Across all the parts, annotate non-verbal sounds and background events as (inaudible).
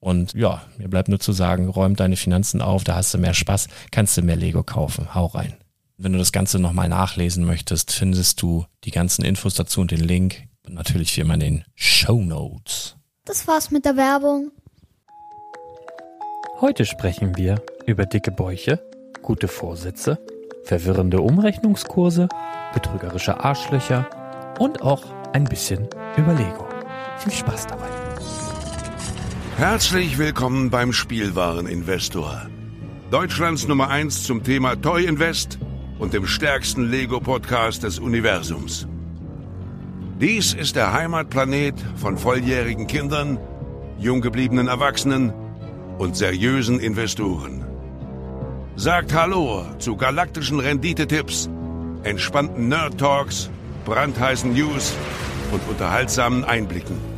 Und ja, mir bleibt nur zu sagen, räum deine Finanzen auf, da hast du mehr Spaß, kannst du mehr Lego kaufen. Hau rein. Wenn du das Ganze nochmal nachlesen möchtest, findest du die ganzen Infos dazu und den Link. Und natürlich wie immer in den Show Notes. Das war's mit der Werbung. Heute sprechen wir über dicke Bäuche, gute Vorsätze, verwirrende Umrechnungskurse, betrügerische Arschlöcher und auch ein bisschen über Lego. Viel Spaß dabei. Herzlich willkommen beim Spielwareninvestor. Deutschlands Nummer 1 zum Thema Toy Invest und dem stärksten Lego-Podcast des Universums. Dies ist der Heimatplanet von volljährigen Kindern, jung gebliebenen Erwachsenen und seriösen Investoren. Sagt Hallo zu galaktischen Renditetipps, entspannten Nerd-Talks, brandheißen News und unterhaltsamen Einblicken.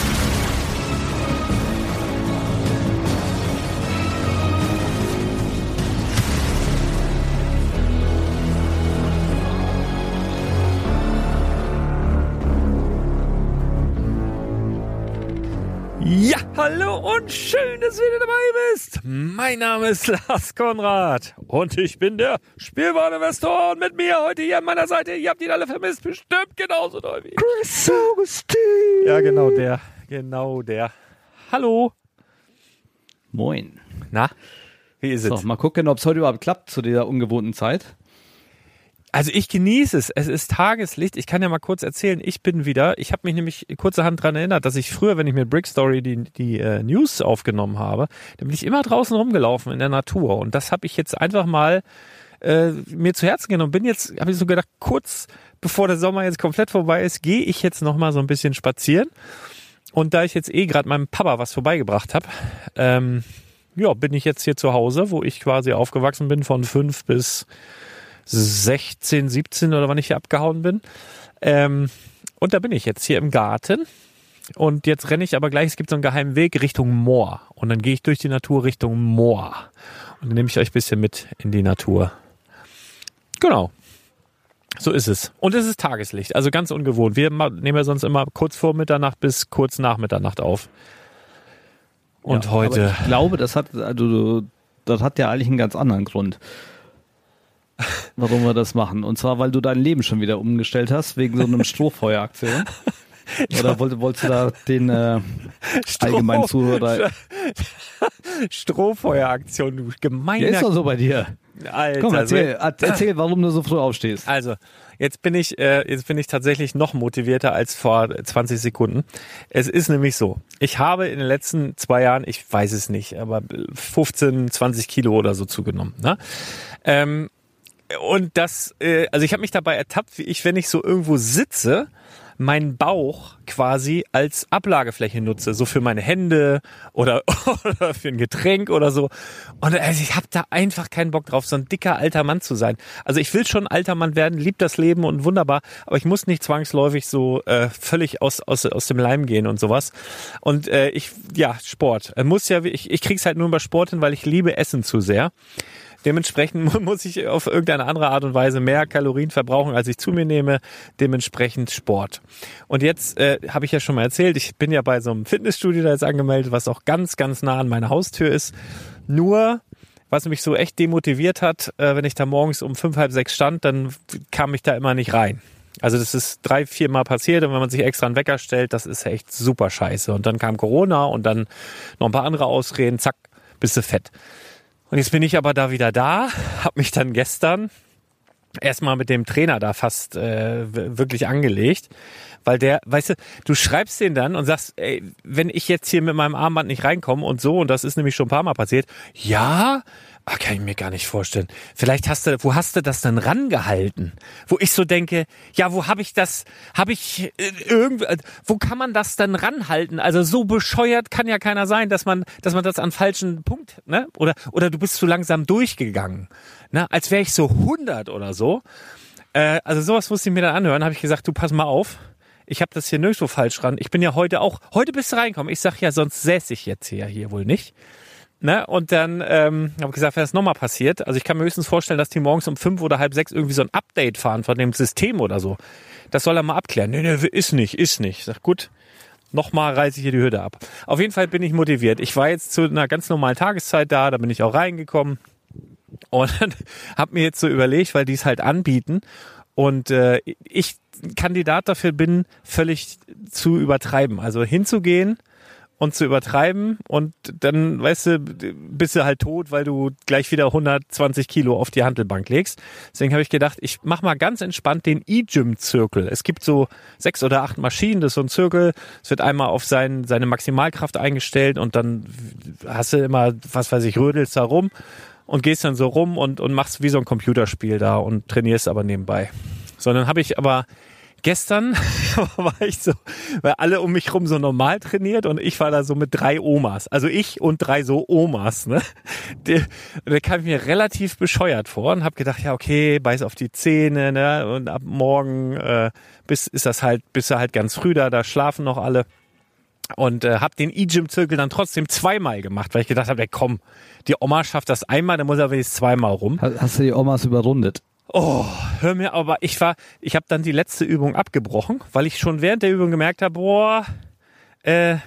Hallo und schön, dass du wieder dabei bist. Mein Name ist Lars Konrad und ich bin der Spielwareninvestor und mit mir heute hier an meiner Seite, ihr habt ihn alle vermisst, bestimmt genauso doll wie Chris Augustin. Ja, genau der, genau der. Hallo. Moin. Na, wie ist so, es? mal gucken, ob es heute überhaupt klappt zu dieser ungewohnten Zeit. Also ich genieße es. Es ist Tageslicht. Ich kann ja mal kurz erzählen, ich bin wieder, ich habe mich nämlich kurzerhand dran erinnert, dass ich früher, wenn ich mit Brick Story die, die äh, News aufgenommen habe, dann bin ich immer draußen rumgelaufen in der Natur. Und das habe ich jetzt einfach mal äh, mir zu Herzen genommen. Bin jetzt, habe ich so gedacht, kurz bevor der Sommer jetzt komplett vorbei ist, gehe ich jetzt noch mal so ein bisschen spazieren. Und da ich jetzt eh gerade meinem Papa was vorbeigebracht habe, ähm, ja, bin ich jetzt hier zu Hause, wo ich quasi aufgewachsen bin von fünf bis 16, 17 oder wann ich hier abgehauen bin. Ähm, und da bin ich jetzt hier im Garten. Und jetzt renne ich aber gleich, es gibt so einen geheimen Weg Richtung Moor. Und dann gehe ich durch die Natur Richtung Moor. Und dann nehme ich euch ein bisschen mit in die Natur. Genau. So ist es. Und es ist Tageslicht, also ganz ungewohnt. Wir nehmen ja sonst immer kurz vor Mitternacht bis kurz nach Mitternacht auf. Und Ja, heute. Ich glaube, das hat, also, das hat ja eigentlich einen ganz anderen Grund, warum wir das machen. Und zwar, weil du dein Leben schon wieder umgestellt hast, wegen so einem (laughs) Strohfeueraktion. Oder wollt, wolltest du da den äh, allgemeinen Zuhörer. (laughs) Strohfeueraktion, du gemeiner Ja, ist doch so bei dir. Alter. Komm, erzähl, erzähl, warum du so früh aufstehst. Also, jetzt bin ich, äh, jetzt bin ich tatsächlich noch motivierter als vor 20 Sekunden. Es ist nämlich so, ich habe in den letzten zwei Jahren, ich weiß es nicht, aber 15, 20 Kilo oder so zugenommen. Ne? Ähm, und das, äh, also ich habe mich dabei ertappt, wie ich, wenn ich so irgendwo sitze, meinen Bauch quasi als Ablagefläche nutze, so für meine Hände oder, (laughs) oder für ein Getränk oder so. Und also ich habe da einfach keinen Bock drauf, so ein dicker alter Mann zu sein. Also ich will schon alter Mann werden, lieb das Leben und wunderbar, aber ich muss nicht zwangsläufig so äh, völlig aus, aus, aus dem Leim gehen und sowas. Und äh, ich, ja, Sport. Muss ja, ich, ich krieg's halt nur über Sport hin, weil ich liebe Essen zu sehr. Dementsprechend muss ich auf irgendeine andere Art und Weise mehr Kalorien verbrauchen, als ich zu mir nehme. Dementsprechend Sport. Und jetzt äh, habe ich ja schon mal erzählt, ich bin ja bei so einem Fitnessstudio da jetzt angemeldet, was auch ganz, ganz nah an meiner Haustür ist. Nur was mich so echt demotiviert hat, äh, wenn ich da morgens um fünf, halb sechs stand, dann kam ich da immer nicht rein. Also das ist drei, vier Mal passiert und wenn man sich extra einen Wecker stellt, das ist echt super scheiße. Und dann kam Corona und dann noch ein paar andere Ausreden, zack, bist du fett. Und jetzt bin ich aber da wieder da, habe mich dann gestern erstmal mit dem Trainer da fast äh, wirklich angelegt, weil der, weißt du, du schreibst den dann und sagst, ey, wenn ich jetzt hier mit meinem Armband nicht reinkomme und so, und das ist nämlich schon ein paar Mal passiert, ja, ah, kann ich mir gar nicht vorstellen. Vielleicht hast du, wo hast du das dann rangehalten? Wo ich so denke, ja, wo habe ich das, habe ich äh, irgendwo, äh, wo kann man das dann ranhalten? Also so bescheuert kann ja keiner sein, dass man, dass man das an falschen Punkt, ne? Oder, oder du bist zu langsam durchgegangen, ne? Als wäre ich so 100 oder so. Äh, also sowas musste ich mir dann anhören. Habe ich gesagt, du pass mal auf. Ich habe das hier nirgendwo falsch dran. Ich bin ja heute auch, heute bist du reinkommen. Ich sag ja, sonst säße ich jetzt hier, hier wohl nicht. Ne? Und dann ähm, habe ich gesagt, wenn das nochmal passiert, also ich kann mir höchstens vorstellen, dass die morgens um fünf oder halb sechs irgendwie so ein Update fahren von dem System oder so. Das soll er mal abklären. Nee, nee, ist nicht, ist nicht. Ich sag, gut, nochmal reiße ich hier die Hürde ab. Auf jeden Fall bin ich motiviert. Ich war jetzt zu einer ganz normalen Tageszeit da, da bin ich auch reingekommen und (laughs) habe mir jetzt so überlegt, weil die es halt anbieten und äh, ich Kandidat dafür bin, völlig zu übertreiben. Also hinzugehen und zu übertreiben und dann, weißt du, bist du halt tot, weil du gleich wieder 120 Kilo auf die Handelbank legst. Deswegen habe ich gedacht, ich mach mal ganz entspannt den E-Gym-Zirkel. Es gibt so sechs oder acht Maschinen, das ist so ein Zirkel. Es wird einmal auf sein, seine Maximalkraft eingestellt und dann hast du immer, was weiß ich, rödelst da rum und gehst dann so rum und, und machst wie so ein Computerspiel da und trainierst aber nebenbei. So, dann habe ich aber gestern (laughs) war ich so, weil alle um mich rum so normal trainiert und ich war da so mit drei Omas. Also ich und drei so Omas, ne? Die, da kam ich mir relativ bescheuert vor und habe gedacht, ja, okay, beiß auf die Zähne, ne? Und ab morgen äh, bis ist das halt, bist du halt ganz früh da, da schlafen noch alle. Und äh, habe den E-Gym-Zirkel dann trotzdem zweimal gemacht, weil ich gedacht habe, komm, die Oma schafft das einmal, dann muss er wenigstens zweimal rum. Hast du die Omas überrundet? Oh, hör mir, aber ich war, ich habe dann die letzte Übung abgebrochen, weil ich schon während der Übung gemerkt habe, boah, äh,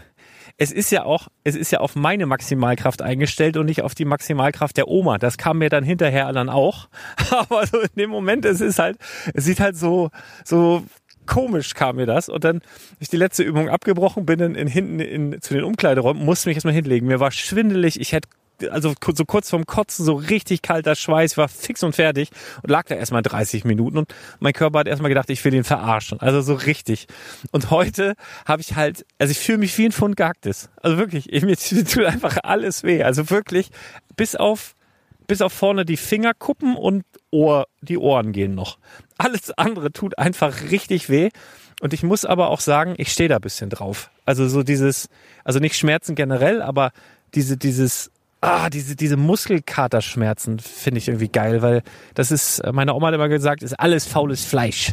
es ist ja auch, es ist ja auf meine Maximalkraft eingestellt und nicht auf die Maximalkraft der Oma. Das kam mir dann hinterher dann auch. (laughs) Aber so in dem Moment, es ist halt, es sieht halt so, so komisch kam mir das. Und dann ich die letzte Übung abgebrochen, bin dann in, hinten in, zu den Umkleideräumen, musste mich erstmal hinlegen. Mir war schwindelig, ich hätte also so kurz vorm Kotzen, so richtig kalter Schweiß, war fix und fertig und lag da erstmal 30 Minuten und mein Körper hat erstmal gedacht, ich will ihn verarschen. Also so richtig. Und heute habe ich halt, also ich fühle mich wie ein Pfund Gehacktes. Also wirklich, ich, mir (laughs) tut einfach alles weh. Also wirklich, bis auf, bis auf vorne die Fingerkuppen und Ohr, die Ohren gehen noch. Alles andere tut einfach richtig weh. Und ich muss aber auch sagen, ich stehe da bisschen drauf. Also so dieses, also nicht Schmerzen generell, aber diese, dieses, ah, diese, diese Muskelkaterschmerzen finde ich irgendwie geil, weil das ist, meine Oma hat immer gesagt, ist alles faules Fleisch.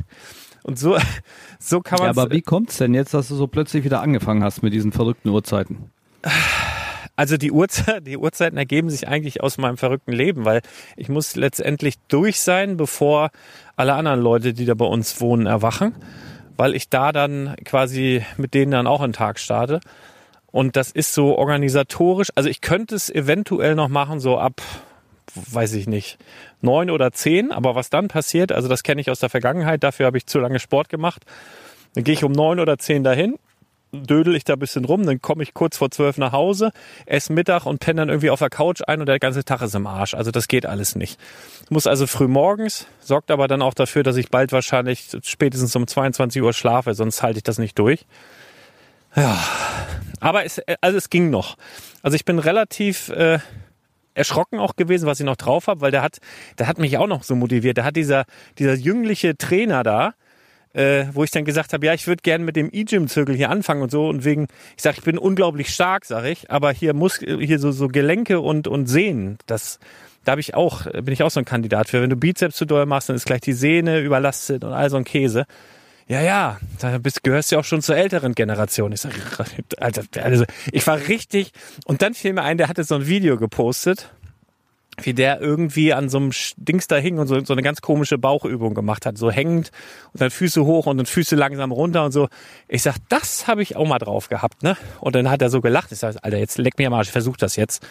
Und so, (laughs) so kann man. Ja, aber wie kommt's denn jetzt, dass du so plötzlich wieder angefangen hast mit diesen verrückten Uhrzeiten? Also die, Uhrzeit, die Uhrzeiten ergeben sich eigentlich aus meinem verrückten Leben, weil ich muss letztendlich durch sein, bevor alle anderen Leute, die da bei uns wohnen, erwachen, weil ich da dann quasi mit denen dann auch einen Tag starte. Und das ist so organisatorisch. Also ich könnte es eventuell noch machen, so ab, weiß ich nicht, neun oder zehn. Aber was dann passiert, also das kenne ich aus der Vergangenheit, dafür habe ich zu lange Sport gemacht. Dann gehe ich um neun oder zehn dahin, dödel ich da ein bisschen rum, dann komme ich kurz vor zwölf nach Hause, esse Mittag und penne dann irgendwie auf der Couch ein und der ganze Tag ist im Arsch. Also das geht alles nicht. Ich muss also früh morgens, sorgt aber dann auch dafür, dass ich bald wahrscheinlich spätestens um 22 Uhr schlafe, sonst halte ich das nicht durch. Ja, aber es, also es ging noch. Also ich bin relativ äh, erschrocken auch gewesen, was ich noch drauf habe, weil der hat, der hat mich auch noch so motiviert. Der hat dieser, dieser jüngliche Trainer da, äh, wo ich dann gesagt habe, ja, ich würde gerne mit dem E-Gym-Zirkel hier anfangen und so. Und wegen, ich sage, ich bin unglaublich stark, sage ich, aber hier muss hier so, so Gelenke und, und Sehnen, das, da ich auch, bin ich auch so ein Kandidat für. Wenn du Bizeps zu doll machst, dann ist gleich die Sehne überlastet und all so ein Käse ja, ja, da bist, gehörst du ja auch schon zur älteren Generation. Ich sag, also, also, ich war richtig, und dann fiel mir ein, der hatte so ein Video gepostet, wie der irgendwie an so einem Dings da hing und so, so eine ganz komische Bauchübung gemacht hat, so hängend und dann Füße hoch und dann Füße langsam runter und so. Ich sag, das habe ich auch mal drauf gehabt, ne? Und dann hat er so gelacht. Ich sag, Alter, jetzt leck mir am Arsch, ich versuch das jetzt.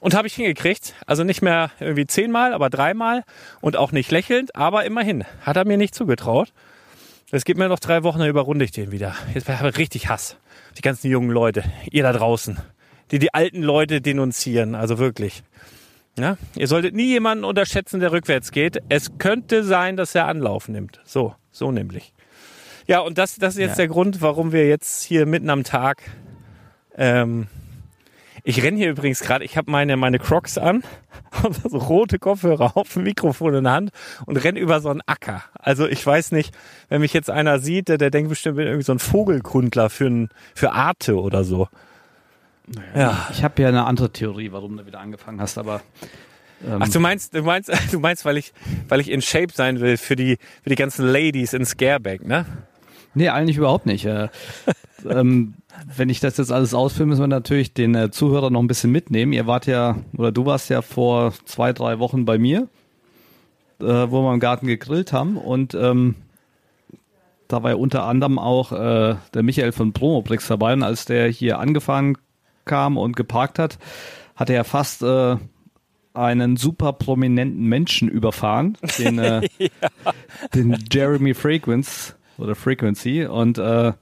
Und habe ich hingekriegt. Also nicht mehr irgendwie zehnmal, aber dreimal und auch nicht lächelnd, aber immerhin. Hat er mir nicht zugetraut. Es gibt mir noch drei Wochen, dann überrunde ich den wieder. Jetzt habe ich richtig Hass. Die ganzen jungen Leute, ihr da draußen, die die alten Leute denunzieren, also wirklich. Ja? Ihr solltet nie jemanden unterschätzen, der rückwärts geht. Es könnte sein, dass er Anlauf nimmt. So, so nämlich. Ja, und das, das ist jetzt ja. der Grund, warum wir jetzt hier mitten am Tag ähm, ich renne hier übrigens gerade, ich habe meine, meine Crocs an (laughs) so rote Kopfhörer auf, ein Mikrofon in der Hand und renne über so einen Acker. Also ich weiß nicht, wenn mich jetzt einer sieht, der, der denkt bestimmt, ich bin irgendwie so ein Vogelkundler für, ein, für Arte oder so. Ja. Ich habe ja eine andere Theorie, warum du wieder angefangen hast, aber ähm Ach, du meinst, du meinst, (laughs) du meinst, weil ich, weil ich in Shape sein will für die, für die ganzen Ladies in Scareback, ne? Nee, eigentlich überhaupt nicht. Äh, ähm, wenn ich das jetzt alles ausführe, müssen wir natürlich den äh, Zuhörer noch ein bisschen mitnehmen. Ihr wart ja, oder du warst ja vor zwei, drei Wochen bei mir, äh, wo wir im Garten gegrillt haben und ähm, da war ja unter anderem auch äh, der Michael von Promobrix dabei und als der hier angefahren kam und geparkt hat, hat er ja fast äh, einen super prominenten Menschen überfahren, den, äh, (laughs) ja. den Jeremy Fragrance oder Frequency und äh,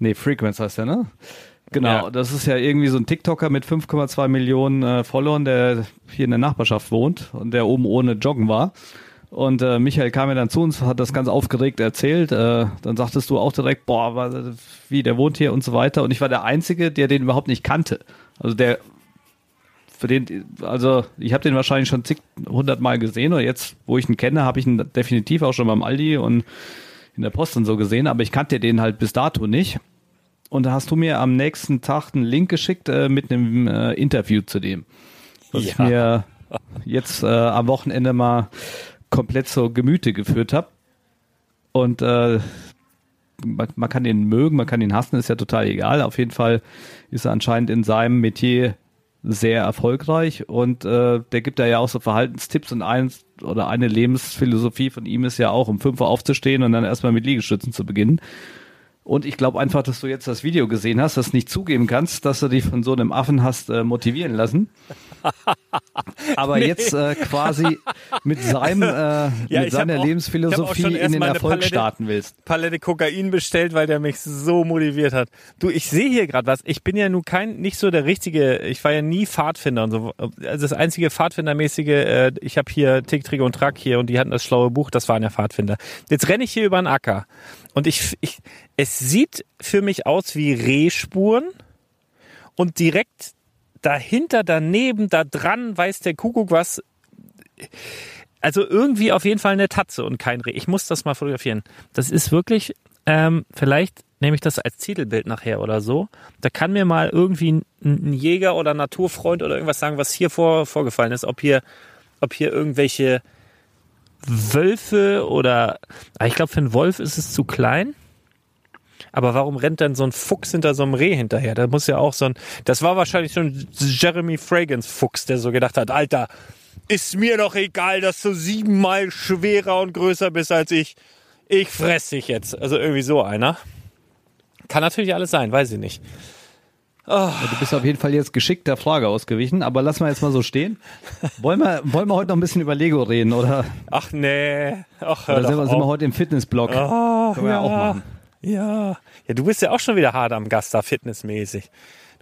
nee, Frequency heißt der, ne? Genau, ja. das ist ja irgendwie so ein TikToker mit 5,2 Millionen äh, Followern, der hier in der Nachbarschaft wohnt und der oben ohne Joggen war. Und äh, Michael kam ja dann zu uns, hat das ganz aufgeregt erzählt. Äh, dann sagtest du auch direkt, boah, wie, der wohnt hier und so weiter. Und ich war der Einzige, der den überhaupt nicht kannte. Also der, für den, also ich habe den wahrscheinlich schon zig, hundert Mal gesehen. Und jetzt, wo ich ihn kenne, habe ich ihn definitiv auch schon beim Aldi und in der Post und so gesehen, aber ich kannte den halt bis dato nicht. Und da hast du mir am nächsten Tag einen Link geschickt äh, mit einem äh, Interview zu dem. Was ja. ich mir jetzt äh, am Wochenende mal komplett zur Gemüte geführt habe. Und äh, man, man, kann ihn mögen, man kann ihn hassen, ist ja total egal. Auf jeden Fall ist er anscheinend in seinem Metier sehr erfolgreich und äh, der gibt da ja auch so Verhaltenstipps und eins oder eine Lebensphilosophie von ihm ist ja auch, um fünf Uhr aufzustehen und dann erstmal mit Liegestützen zu beginnen. Und ich glaube einfach, dass du jetzt das Video gesehen hast, das nicht zugeben kannst, dass du dich von so einem Affen hast äh, motivieren lassen. (laughs) Aber nee. jetzt äh, quasi mit seinem äh, (laughs) ja, mit seiner auch, Lebensphilosophie in den Erfolg Palette, starten willst. Palette Kokain bestellt, weil der mich so motiviert hat. Du, ich sehe hier gerade was. Ich bin ja nun kein nicht so der richtige. Ich war ja nie Pfadfinder und so. Also das einzige Pfadfindermäßige. Äh, ich habe hier Tick, Trick und Track hier und die hatten das schlaue Buch. Das waren ja Pfadfinder. Jetzt renne ich hier über einen Acker und ich, ich es sieht für mich aus wie Rehspuren und direkt dahinter, daneben, da dran, weiß der Kuckuck was. Also irgendwie auf jeden Fall eine Tatze und kein Reh. Ich muss das mal fotografieren. Das ist wirklich, ähm, vielleicht nehme ich das als Titelbild nachher oder so. Da kann mir mal irgendwie ein, Jäger oder Naturfreund oder irgendwas sagen, was hier vor, vorgefallen ist. Ob hier, ob hier irgendwelche Wölfe oder, ah, ich glaube, für einen Wolf ist es zu klein. Aber warum rennt dann so ein Fuchs hinter so einem Reh hinterher? Da muss ja auch so ein, das war wahrscheinlich schon Jeremy Fragans Fuchs, der so gedacht hat, Alter, ist mir doch egal, dass du siebenmal schwerer und größer bist als ich. Ich fress dich jetzt. Also irgendwie so einer. Kann natürlich alles sein, weiß ich nicht. Ja, du bist auf jeden Fall jetzt geschickt der Frage ausgewichen, aber lass mal jetzt mal so stehen. Wollen wir, wollen wir heute noch ein bisschen über Lego reden, oder? Ach nee. Ach, oder sind wir, sind wir heute im Fitnessblock? Oh, Können wir ja. auch machen. Ja. Ja, du bist ja auch schon wieder hart am Gast da, fitnessmäßig.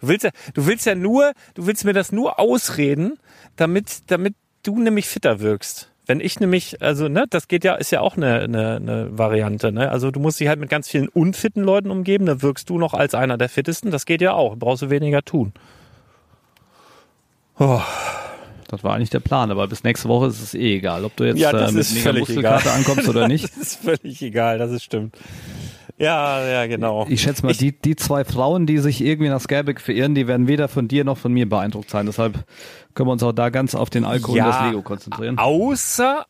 Du willst ja, du willst ja nur, du willst mir das nur ausreden, damit, damit du nämlich fitter wirkst. Wenn ich nämlich, also, ne, das geht ja, ist ja auch eine, eine, eine Variante, ne? Also du musst dich halt mit ganz vielen unfitten Leuten umgeben, da wirkst du noch als einer der fittesten. Das geht ja auch. Brauchst du weniger tun. Oh. Das war eigentlich der Plan, aber bis nächste Woche ist es eh egal, ob du jetzt ja, äh, mit mega Muskelkarte ankommst oder (laughs) nicht. das ist völlig egal, das ist stimmt. Ja, ja, genau. Ich schätze mal, ich, die, die zwei Frauen, die sich irgendwie nach Scareback verirren, die werden weder von dir noch von mir beeindruckt sein. Deshalb können wir uns auch da ganz auf den Alkohol ja, und das Lego konzentrieren. Außer,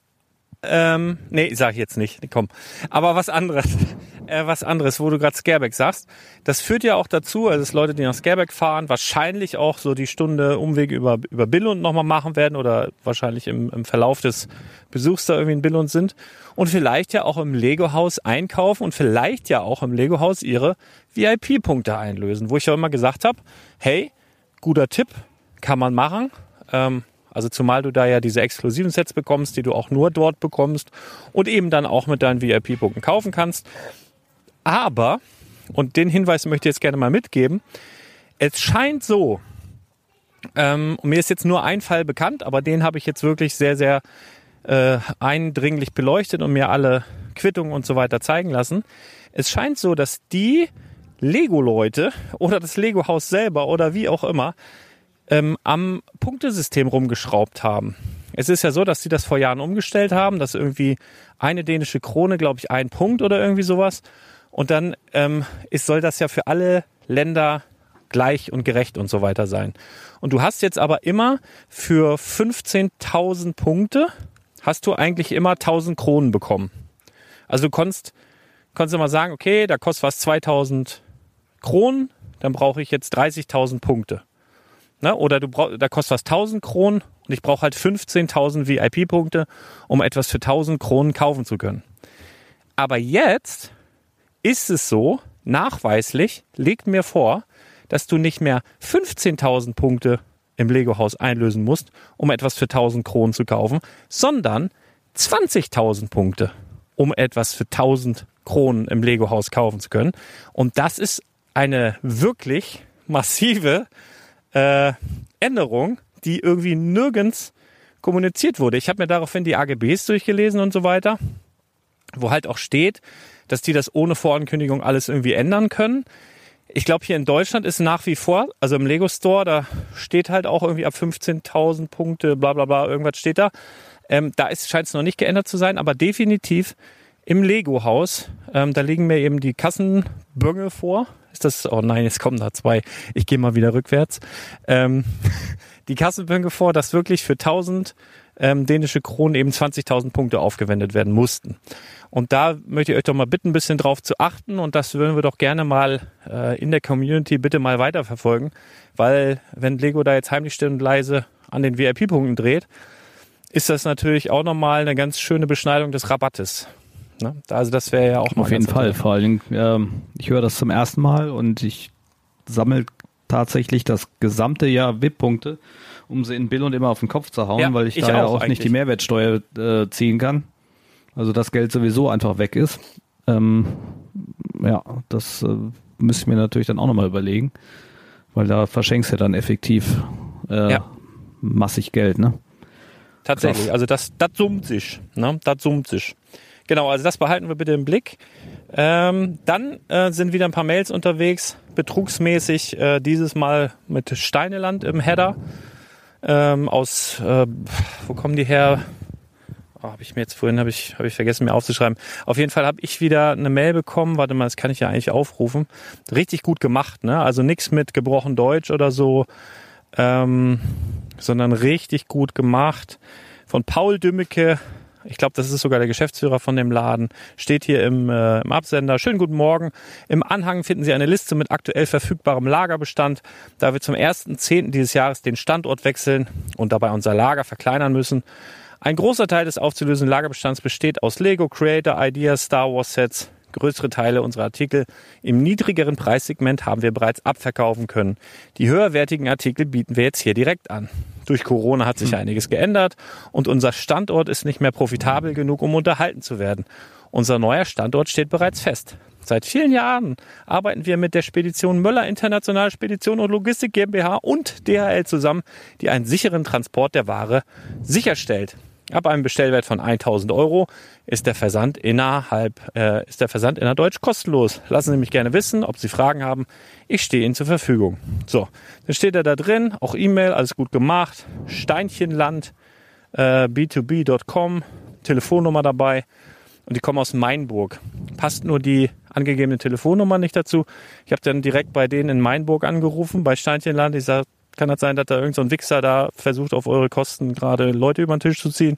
ähm, nee, sag ich jetzt nicht, komm. Aber was anderes, (laughs) äh, was anderes, wo du gerade Scareback sagst, das führt ja auch dazu, also dass Leute, die nach Scareback fahren, wahrscheinlich auch so die Stunde Umweg über, über Billund nochmal machen werden oder wahrscheinlich im, im Verlauf des Besuchs da irgendwie in Billund sind und vielleicht ja auch im Lego-Haus einkaufen und vielleicht ja auch im Lego-Haus ihre VIP-Punkte einlösen, wo ich ja immer gesagt habe, hey, guter Tipp, kann man machen. Ähm, also zumal du da ja diese exklusiven Sets bekommst, die du auch nur dort bekommst und eben dann auch mit deinen VIP-Punkten kaufen kannst. Aber, und den Hinweis möchte ich jetzt gerne mal mitgeben, es scheint so, ähm, mir ist jetzt nur ein Fall bekannt, aber den habe ich jetzt wirklich sehr, sehr äh, eindringlich beleuchtet und mir alle Quittungen und so weiter zeigen lassen. Es scheint so, dass die Lego-Leute oder das Lego-Haus selber oder wie auch immer ähm, am Punktesystem rumgeschraubt haben. Es ist ja so, dass sie das vor Jahren umgestellt haben, dass irgendwie eine dänische Krone, glaube ich, ein Punkt oder irgendwie sowas. Und dann ähm, ist, soll das ja für alle Länder gleich und gerecht und so weiter sein. Und du hast jetzt aber immer für 15.000 Punkte hast du eigentlich immer 1000 Kronen bekommen. Also du konntest, konntest immer sagen, okay, da kostet was 2000 Kronen, dann brauche ich jetzt 30.000 Punkte. Ne? Oder du brauch, da kostet was 1000 Kronen und ich brauche halt 15.000 VIP-Punkte, um etwas für 1000 Kronen kaufen zu können. Aber jetzt ist es so, nachweislich, legt mir vor, dass du nicht mehr 15.000 Punkte im Lego-Haus einlösen musst, um etwas für 1000 Kronen zu kaufen, sondern 20.000 Punkte, um etwas für 1000 Kronen im Lego-Haus kaufen zu können. Und das ist eine wirklich massive äh, Änderung, die irgendwie nirgends kommuniziert wurde. Ich habe mir daraufhin die AGBs durchgelesen und so weiter, wo halt auch steht, dass die das ohne Vorankündigung alles irgendwie ändern können. Ich glaube, hier in Deutschland ist nach wie vor, also im Lego Store, da steht halt auch irgendwie ab 15.000 Punkte, bla bla bla, irgendwas steht da. Ähm, da scheint es noch nicht geändert zu sein, aber definitiv im Lego-Haus, ähm, da liegen mir eben die Kassenböngel vor. Ist das, oh nein, jetzt kommen da zwei. Ich gehe mal wieder rückwärts. Ähm, (laughs) die Kassenböngel vor, dass wirklich für 1000 ähm, dänische Kronen eben 20.000 Punkte aufgewendet werden mussten. Und da möchte ich euch doch mal bitten, ein bisschen drauf zu achten und das würden wir doch gerne mal äh, in der Community bitte mal weiterverfolgen, weil wenn Lego da jetzt heimlich still und leise an den VIP-Punkten dreht, ist das natürlich auch nochmal eine ganz schöne Beschneidung des Rabattes. Ne? Also das wäre ja auch mal Auf jeden Fall. Vor allen Dingen, ähm, ich höre das zum ersten Mal und ich sammle tatsächlich das gesamte Jahr WIP-Punkte, um sie in Bill und immer auf den Kopf zu hauen, Ja, weil ich, ich da ja auch nicht die. Mehrwertsteuer äh, ziehen kann. Also das Geld sowieso einfach weg ist. Ähm, ja, das äh, müsste ich mir natürlich dann auch nochmal überlegen, weil da verschenkst du dann effektiv äh, Ja. massig Geld, ne? Tatsächlich, Krass. also das, das summt sich. Ne? Das summt sich. Genau, also das behalten wir bitte im Blick. Ähm, dann äh, sind wieder ein paar Mails unterwegs, betrugsmäßig, äh, dieses Mal mit Steineland im Header. Ähm, aus, äh, wo kommen die her? Oh, habe ich mir jetzt vorhin habe ich, hab ich vergessen mir aufzuschreiben. Auf jeden Fall habe ich wieder eine Mail bekommen. Warte mal, das kann ich ja eigentlich aufrufen. Richtig gut gemacht, ne? Also nichts mit gebrochen Deutsch oder so, ähm, sondern richtig gut gemacht. Von Paul Dümmecke. Ich glaube, das ist sogar der Geschäftsführer von dem Laden. Steht hier im, äh, im Absender. Schönen guten Morgen. Im Anhang finden Sie eine Liste mit aktuell verfügbarem Lagerbestand. Da wir zum 1.10. dieses Jahres den Standort wechseln und dabei unser Lager verkleinern müssen. Ein großer Teil des aufzulösenden Lagerbestands besteht aus Lego, Creator, Ideas, Star Wars Sets. Größere Teile unserer Artikel im niedrigeren Preissegment haben wir bereits abverkaufen können. Die höherwertigen Artikel bieten wir jetzt hier direkt an. Durch Corona hat sich einiges geändert und unser Standort ist nicht mehr profitabel genug, um unterhalten zu werden. Unser neuer Standort steht bereits fest. Seit vielen Jahren arbeiten wir mit der Spedition Möller Internationale Spedition und Logistik GmbH und DHL zusammen, die einen sicheren Transport der Ware sicherstellt. Ab einem Bestellwert von 1000 Euro ist der Versand innerhalb, äh, ist der Versand innerdeutsch kostenlos. Lassen Sie mich gerne wissen, ob Sie Fragen haben. Ich stehe Ihnen zur Verfügung. So, dann steht er da drin, auch E-Mail, alles gut gemacht. Steinchenland, äh, b2b.com, Telefonnummer dabei und die kommen aus Mainburg. Passt nur die angegebene Telefonnummer nicht dazu. Ich habe dann direkt bei denen in Mainburg angerufen, bei Steinchenland. Ich sage, kann das sein, dass da irgendein so Wichser da versucht, auf eure Kosten gerade Leute über den Tisch zu ziehen?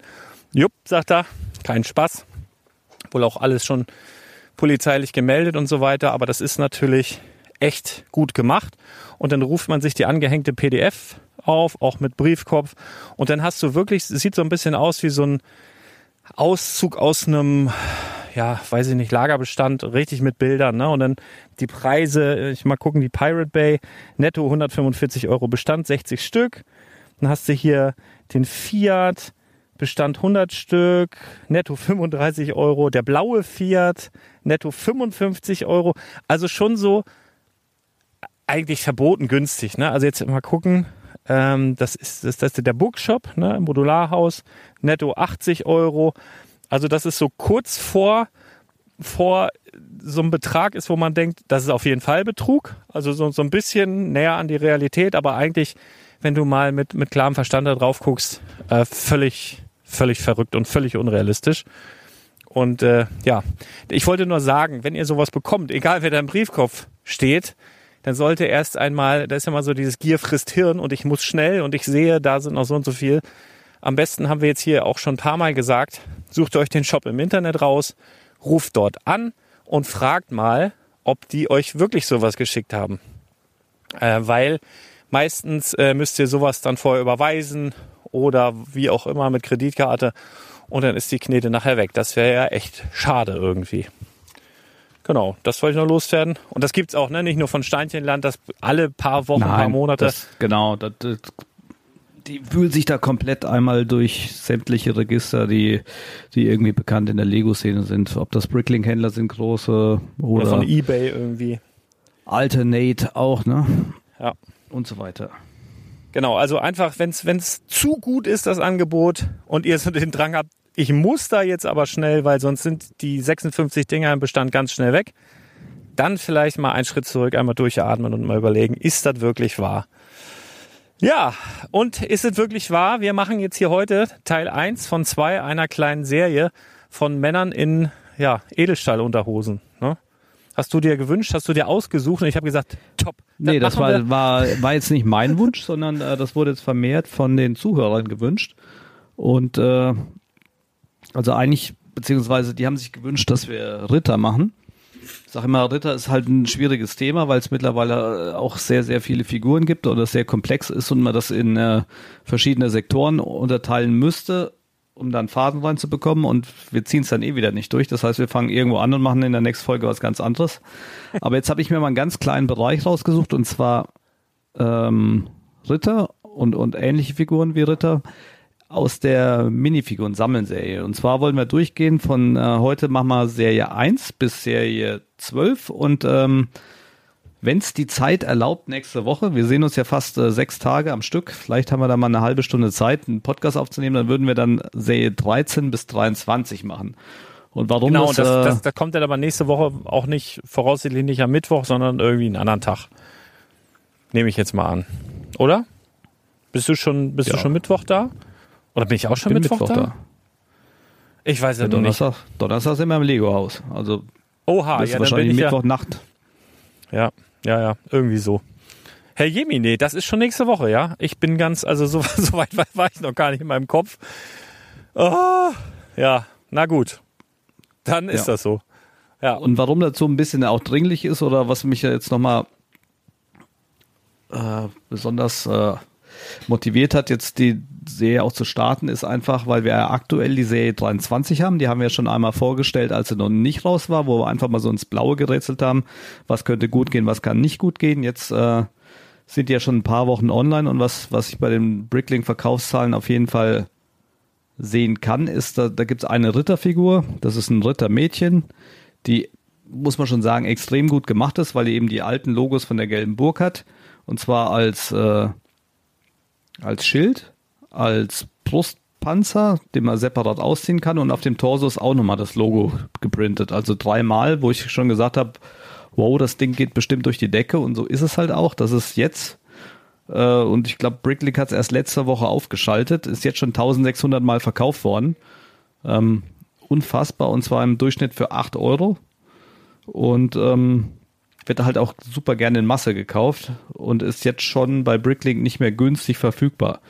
Jupp, sagt er, kein Spaß. Wohl auch alles schon polizeilich gemeldet und so weiter, aber das ist natürlich echt gut gemacht. Und dann ruft man sich die angehängte PDF auf, auch mit Briefkopf. Und dann hast du wirklich, es sieht so ein bisschen aus wie so ein Auszug aus einem, ja, weiß ich nicht, Lagerbestand, richtig mit Bildern, ne? Und dann die Preise, ich mal gucken, die Pirate Bay, netto 145 Euro Bestand, 60 Stück. Dann hast du hier den Fiat, Bestand 100 Stück, netto 35 Euro. Der blaue Fiat, netto 55 Euro. Also schon so eigentlich verboten günstig, ne? Also jetzt mal gucken, ähm, das ist, das, ist der Bookshop, ne? Modularhaus, netto 80 Euro. Also das ist so kurz vor, vor so einem Betrag ist, wo man denkt, das ist auf jeden Fall Betrug. Also so, so ein bisschen näher an die Realität, aber eigentlich, wenn du mal mit, mit klarem Verstand da drauf guckst, äh, völlig, völlig verrückt und völlig unrealistisch. Und äh, ja, ich wollte nur sagen, wenn ihr sowas bekommt, egal wer da im Briefkopf steht, dann sollte erst einmal, da ist ja mal so dieses Gier frisst Hirn und ich muss schnell und ich sehe, da sind noch so und so viel. Am besten haben wir jetzt hier auch schon ein paar Mal gesagt, sucht euch den Shop im Internet raus, ruft dort an und fragt mal, ob die euch wirklich sowas geschickt haben. Äh, weil meistens äh, müsst ihr sowas dann vorher überweisen oder wie auch immer mit Kreditkarte und dann ist die Knete nachher weg. Das wäre ja echt schade irgendwie. Genau, das wollte ich noch loswerden. Und das gibt's auch, ne? Nicht nur von Steinchenland, das alle paar Wochen, paar Monate. Das, genau, das, das, die wühlt sich da komplett einmal durch sämtliche Register, die, die irgendwie bekannt in der Lego-Szene sind. Ob das Bricklink-Händler sind, große oder, oder von Ebay irgendwie. Alternate auch, ne? Ja. Und so weiter. Genau, also einfach, wenn es zu gut ist, das Angebot, und ihr so den Drang habt, ich muss da jetzt aber schnell, weil sonst sind die 56 Dinger im Bestand ganz schnell weg, dann vielleicht mal einen Schritt zurück, einmal durchatmen und mal überlegen, ist das wirklich wahr? Ja, und ist es wirklich wahr? Wir machen jetzt hier heute Teil 1 von zwei einer kleinen Serie von Männern in ja, Edelstahlunterhosen. Ne? Hast du dir gewünscht, hast du dir ausgesucht und ich habe gesagt, top. Nee, das war, war, war jetzt nicht mein Wunsch, (laughs) sondern äh, das wurde jetzt vermehrt von den Zuhörern gewünscht. Und äh, also eigentlich, beziehungsweise die haben sich gewünscht, dass wir Ritter machen. Ich sage immer, Ritter ist halt ein schwieriges Thema, weil es mittlerweile äh, auch sehr, sehr viele Figuren gibt oder es sehr komplex ist und man das in äh, verschiedene Sektoren unterteilen müsste. um dann Faden reinzubekommen und wir ziehen es dann eh wieder nicht durch. Das heißt, wir fangen irgendwo an und machen in der nächsten Folge was ganz anderes. (laughs) Aber jetzt habe ich mir mal einen ganz kleinen Bereich rausgesucht und zwar ähm, Ritter und, und ähnliche Figuren wie Ritter aus der Minifiguren-Sammelserie. Und zwar wollen wir durchgehen von äh, heute machen wir Serie 1 bis Serie 12 und ähm, wenn es die Zeit erlaubt, nächste Woche, wir sehen uns ja fast äh, sechs Tage am Stück, vielleicht haben wir da mal eine halbe Stunde Zeit, einen Podcast aufzunehmen, dann würden wir dann Serie 13 bis 23 machen. Und warum Genau, das, das, äh, das, das kommt dann aber nächste Woche auch nicht voraussichtlich nicht am Mittwoch, sondern irgendwie einen anderen Tag. Nehme ich jetzt mal an. Oder? Bist du schon, bist du Ja. schon Mittwoch da? Oder bin ich auch schon bin Mittwoch, Mittwoch da? da. Ich weiß ja noch nicht. Donnerstag, Donnerstag sind wir im Lego-Haus. Also Oha, ja, wahrscheinlich Mittwochnacht. ja, ja, ja, irgendwie so. Herr Jemine, das ist schon nächste Woche, ja? Ich bin ganz, also so, (laughs) so weit war- war ich noch gar nicht in meinem Kopf. Oh, ja, na gut. Dann ist Ja. das so. Ja, Und warum das so ein bisschen auch dringlich ist oder was mich ja jetzt nochmal äh, besonders äh, motiviert hat, jetzt die Serie auch zu starten, ist einfach, weil wir ja aktuell die Serie 23 haben. Die haben wir schon einmal vorgestellt, als sie noch nicht raus war, wo wir einfach mal so ins Blaue gerätselt haben, was könnte gut gehen, was kann nicht gut gehen. Jetzt äh, sind die ja schon ein paar Wochen online und was, was ich bei den Bricklink-Verkaufszahlen auf jeden Fall sehen kann, ist, da, da gibt es eine Ritterfigur, das ist ein Rittermädchen, die, muss man schon sagen, extrem gut gemacht ist, weil die eben die alten Logos von der Gelben Burg hat. Und zwar als, äh, als Schild, als Brustpanzer, den man separat ausziehen kann und auf dem Torso ist auch nochmal das Logo geprintet. Also dreimal, wo ich schon gesagt habe, wow, das Ding geht bestimmt durch die Decke und so ist es halt auch. Das ist jetzt äh, und ich glaube, Bricklink hat es erst letzte Woche aufgeschaltet, ist jetzt schon 1600 Mal verkauft worden. Ähm, unfassbar und zwar im Durchschnitt für 8 Euro. Und ähm, wird halt auch super gerne in Masse gekauft und ist jetzt schon bei Bricklink nicht mehr günstig verfügbar.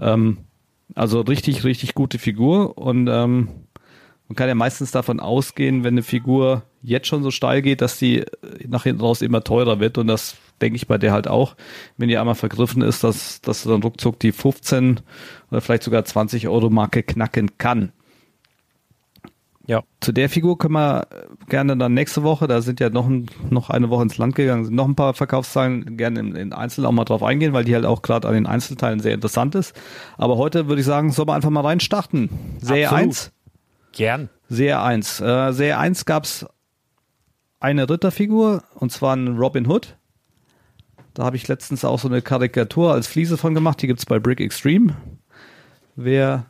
Ähm, also richtig, richtig gute Figur und ähm, man kann ja meistens davon ausgehen, wenn eine Figur jetzt schon so steil geht, dass die nach hinten raus immer teurer wird und das denke ich bei der halt auch, wenn die einmal vergriffen ist, dass, dass dann ruckzuck die 15 oder vielleicht sogar 20 Euro Marke knacken kann. Ja. Zu der Figur können wir gerne dann nächste Woche, da sind ja noch, ein, noch eine Woche ins Land gegangen, sind noch ein paar Verkaufszahlen, gerne in, in Einzelnen auch mal drauf eingehen, weil die halt auch gerade an den Einzelteilen sehr interessant ist. Aber heute würde ich sagen, sollen wir einfach mal rein starten. Serie Absolut. 1. Gern. Serie 1. Äh, Serie 1 gab's eine Ritterfigur, und zwar einen Robin Hood. Da habe ich letztens auch so eine Karikatur als Fliese von gemacht, die gibt's bei Brick Extreme. Wer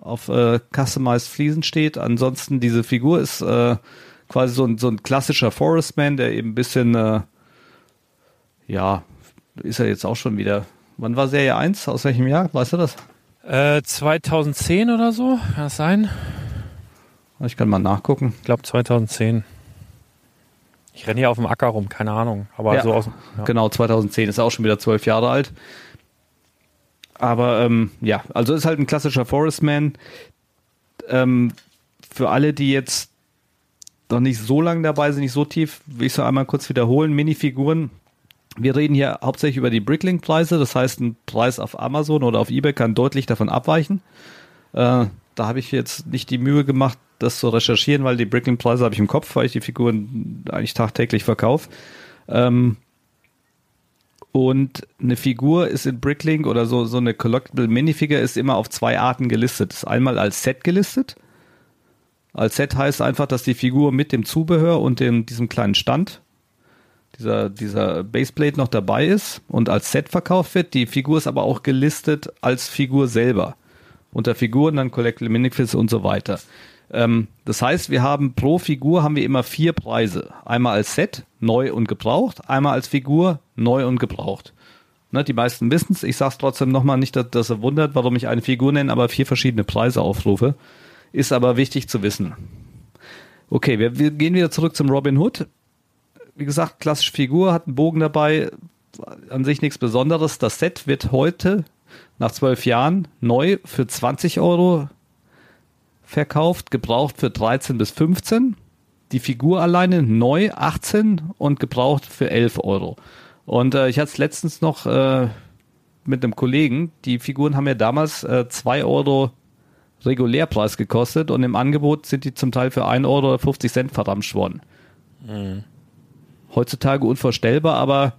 auf äh, Customized Fliesen steht. Ansonsten, diese Figur ist äh, quasi so ein, so ein klassischer Forestman, der eben ein bisschen, äh, ja, ist er jetzt auch schon wieder. Wann war Serie 1? Aus welchem Jahr? Weißt du das? Äh, 2010 oder so, kann das sein? Ich kann mal nachgucken. Ich glaube 2010. Ich renne hier auf dem Acker rum, keine Ahnung. Aber Ja. so aus. Ja. Genau, 2010 ist auch schon wieder zwölf Jahre alt. Aber ähm, ja, also ist halt ein klassischer Forestman. Ähm, für alle, die jetzt noch nicht so lange dabei sind, nicht so tief, will ich so einmal kurz wiederholen. Minifiguren. Wir reden hier hauptsächlich über die Bricklink-Preise. Das heißt, ein Preis auf Amazon oder auf eBay kann deutlich davon abweichen. Äh, da habe ich jetzt nicht die Mühe gemacht, das zu recherchieren, weil die Bricklink-Preise habe ich im Kopf, weil ich die Figuren eigentlich tagtäglich verkaufe. Ähm, und eine Figur ist in Bricklink oder so, so eine Collectible Minifigure ist immer auf zwei Arten gelistet. Ist einmal als Set gelistet. Als Set heißt einfach, dass die Figur mit dem Zubehör und dem, diesem kleinen Stand, dieser, dieser Baseplate noch dabei ist und als Set verkauft wird. Die Figur ist aber auch gelistet als Figur selber. Unter Figuren dann Collectible Minifigures und so weiter. Ähm, das heißt, wir haben pro Figur haben wir immer vier Preise. Einmal als Set, neu und gebraucht, einmal als Figur, neu und gebraucht. Ne, die meisten wissen es. Ich sage es trotzdem nochmal nicht, dass, dass ihr wundert, warum ich eine Figur nenne, aber vier verschiedene Preise aufrufe. Ist aber wichtig zu wissen. Okay, wir, wir gehen wieder zurück zum Robin Hood. Wie gesagt, klassische Figur, hat einen Bogen dabei, an sich nichts Besonderes. Das Set wird heute, nach zwölf Jahren, neu für 20 Euro verkauft, gebraucht für 13 bis 15. Die Figur alleine neu 18 und gebraucht für 11 Euro. Und äh, ich hatte es letztens noch äh, mit einem Kollegen, die Figuren haben ja damals äh, 2 Euro Regulärpreis gekostet und im Angebot sind die zum Teil für 1 Euro oder 50 Cent verramscht worden. Heutzutage unvorstellbar, aber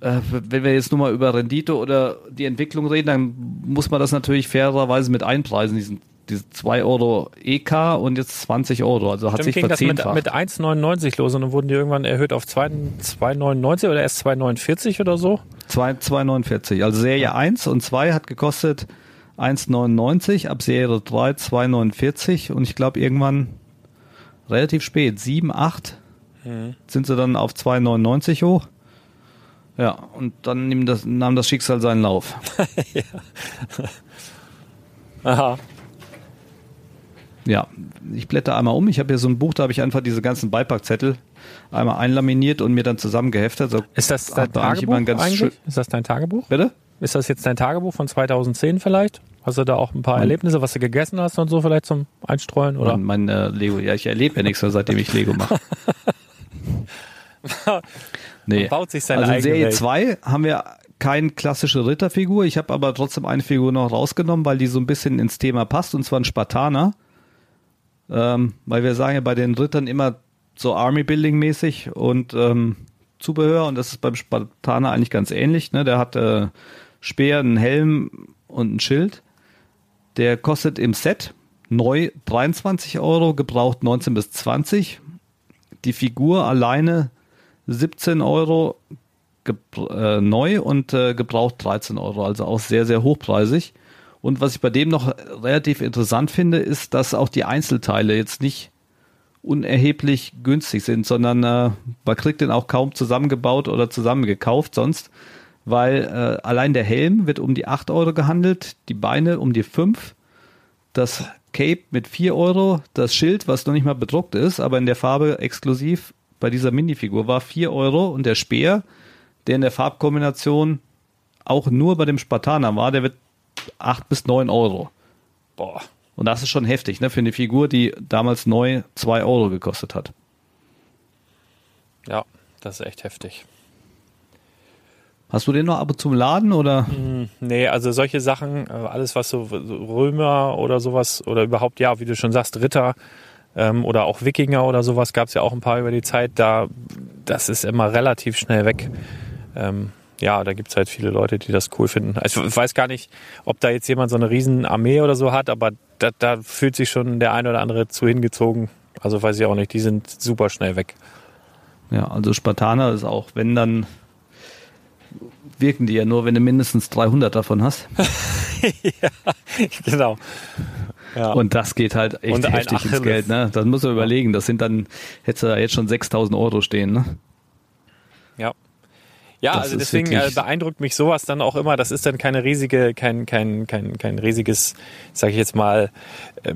äh, wenn wir jetzt nur mal über Rendite oder die Entwicklung reden, dann muss man das natürlich fairerweise mit einpreisen, diesen diese 2 Euro EK und jetzt 20 Euro. Also hat Stimmt, sich ging das mit, verzehnfacht. mit 1,99 los und dann wurden die irgendwann erhöht auf 2 2,99 oder erst 2,49 oder so? 2 2,49. Also Serie 1 und 2 hat gekostet 1,99, ab Serie 3 2,49 und ich glaube irgendwann relativ spät, 7, 8 sind sie dann auf 2,99 hoch. Ja, und dann nahm das, nahm das Schicksal seinen Lauf. (laughs) Aha. Ja, ich blätter einmal um. Ich habe hier so ein Buch, da habe ich einfach diese ganzen Beipackzettel einmal einlaminiert und mir dann zusammengeheftet. So Ist das dein eigentlich Tagebuch ein ganz eigentlich? schön- Ist das dein Tagebuch? Bitte? Ist das jetzt dein Tagebuch von 2010 vielleicht? Hast du da auch ein paar Erlebnisse, was du gegessen hast und so vielleicht zum Einstreuen? Oder? Mein, mein äh, Lego. Ja, ich erlebe ja nichts mehr, seitdem ich Lego mache. (laughs) nee. Man baut sich seine also in Serie Welt. 2 haben wir keine klassische Ritterfigur. Ich habe aber trotzdem eine Figur noch rausgenommen, weil die so ein bisschen ins Thema passt, und zwar ein Spartaner. Ähm, weil wir sagen ja bei den Rittern immer so Army-Building-mäßig und ähm, Zubehör, und das ist beim Spartaner eigentlich ganz ähnlich. Ne? Der hat äh, Speer, einen Helm und ein Schild. Der kostet im Set neu 23 Euro, gebraucht 19 bis 20. Die Figur alleine 17 Euro äh, neu und äh, gebraucht 13 Euro, also auch sehr, sehr hochpreisig. Und was ich bei dem noch relativ interessant finde, ist, dass auch die Einzelteile jetzt nicht unerheblich günstig sind, sondern äh, man kriegt den auch kaum zusammengebaut oder zusammengekauft sonst, weil äh, allein der Helm wird um die 8 Euro gehandelt, die Beine um die 5, das Cape mit 4 Euro, das Schild, was noch nicht mal bedruckt ist, aber in der Farbe exklusiv bei dieser Minifigur war 4 Euro und der Speer, der in der Farbkombination auch nur bei dem Spartaner war, der wird 8 bis 9 Euro. Boah. Und das ist schon heftig, ne, für eine Figur, die damals neu 2 Euro gekostet hat. Ja, das ist echt heftig. Hast du den noch ab und zu im Laden oder? Nee, also solche Sachen, äh, alles was so so Römer oder sowas oder überhaupt, ja, wie du schon sagst, Ritter ähm, oder auch Wikinger oder sowas gab es ja auch ein paar über die Zeit, da das ist immer relativ schnell weg. Ähm, ja, da gibt's halt viele Leute, die das cool finden. Also ich weiß gar nicht, ob da jetzt jemand so eine riesen Armee oder so hat, aber da, da fühlt sich schon der eine oder andere zu hingezogen. Also weiß ich auch nicht, die sind super schnell weg. Ja, also Spartaner ist auch, wenn dann wirken die ja nur, wenn du mindestens 300 davon hast. (laughs) genau. Ja. Und das geht halt echt Und heftig ins. Geld, ne? Das muss man überlegen. Das sind dann, hättest du da jetzt schon 6000 Euro stehen, ne? Ja. Ja, Das also deswegen wirklich- äh, beeindruckt mich sowas dann auch immer. Das ist dann keine riesige, kein, kein, kein, kein riesiges, sage ich jetzt mal, äh,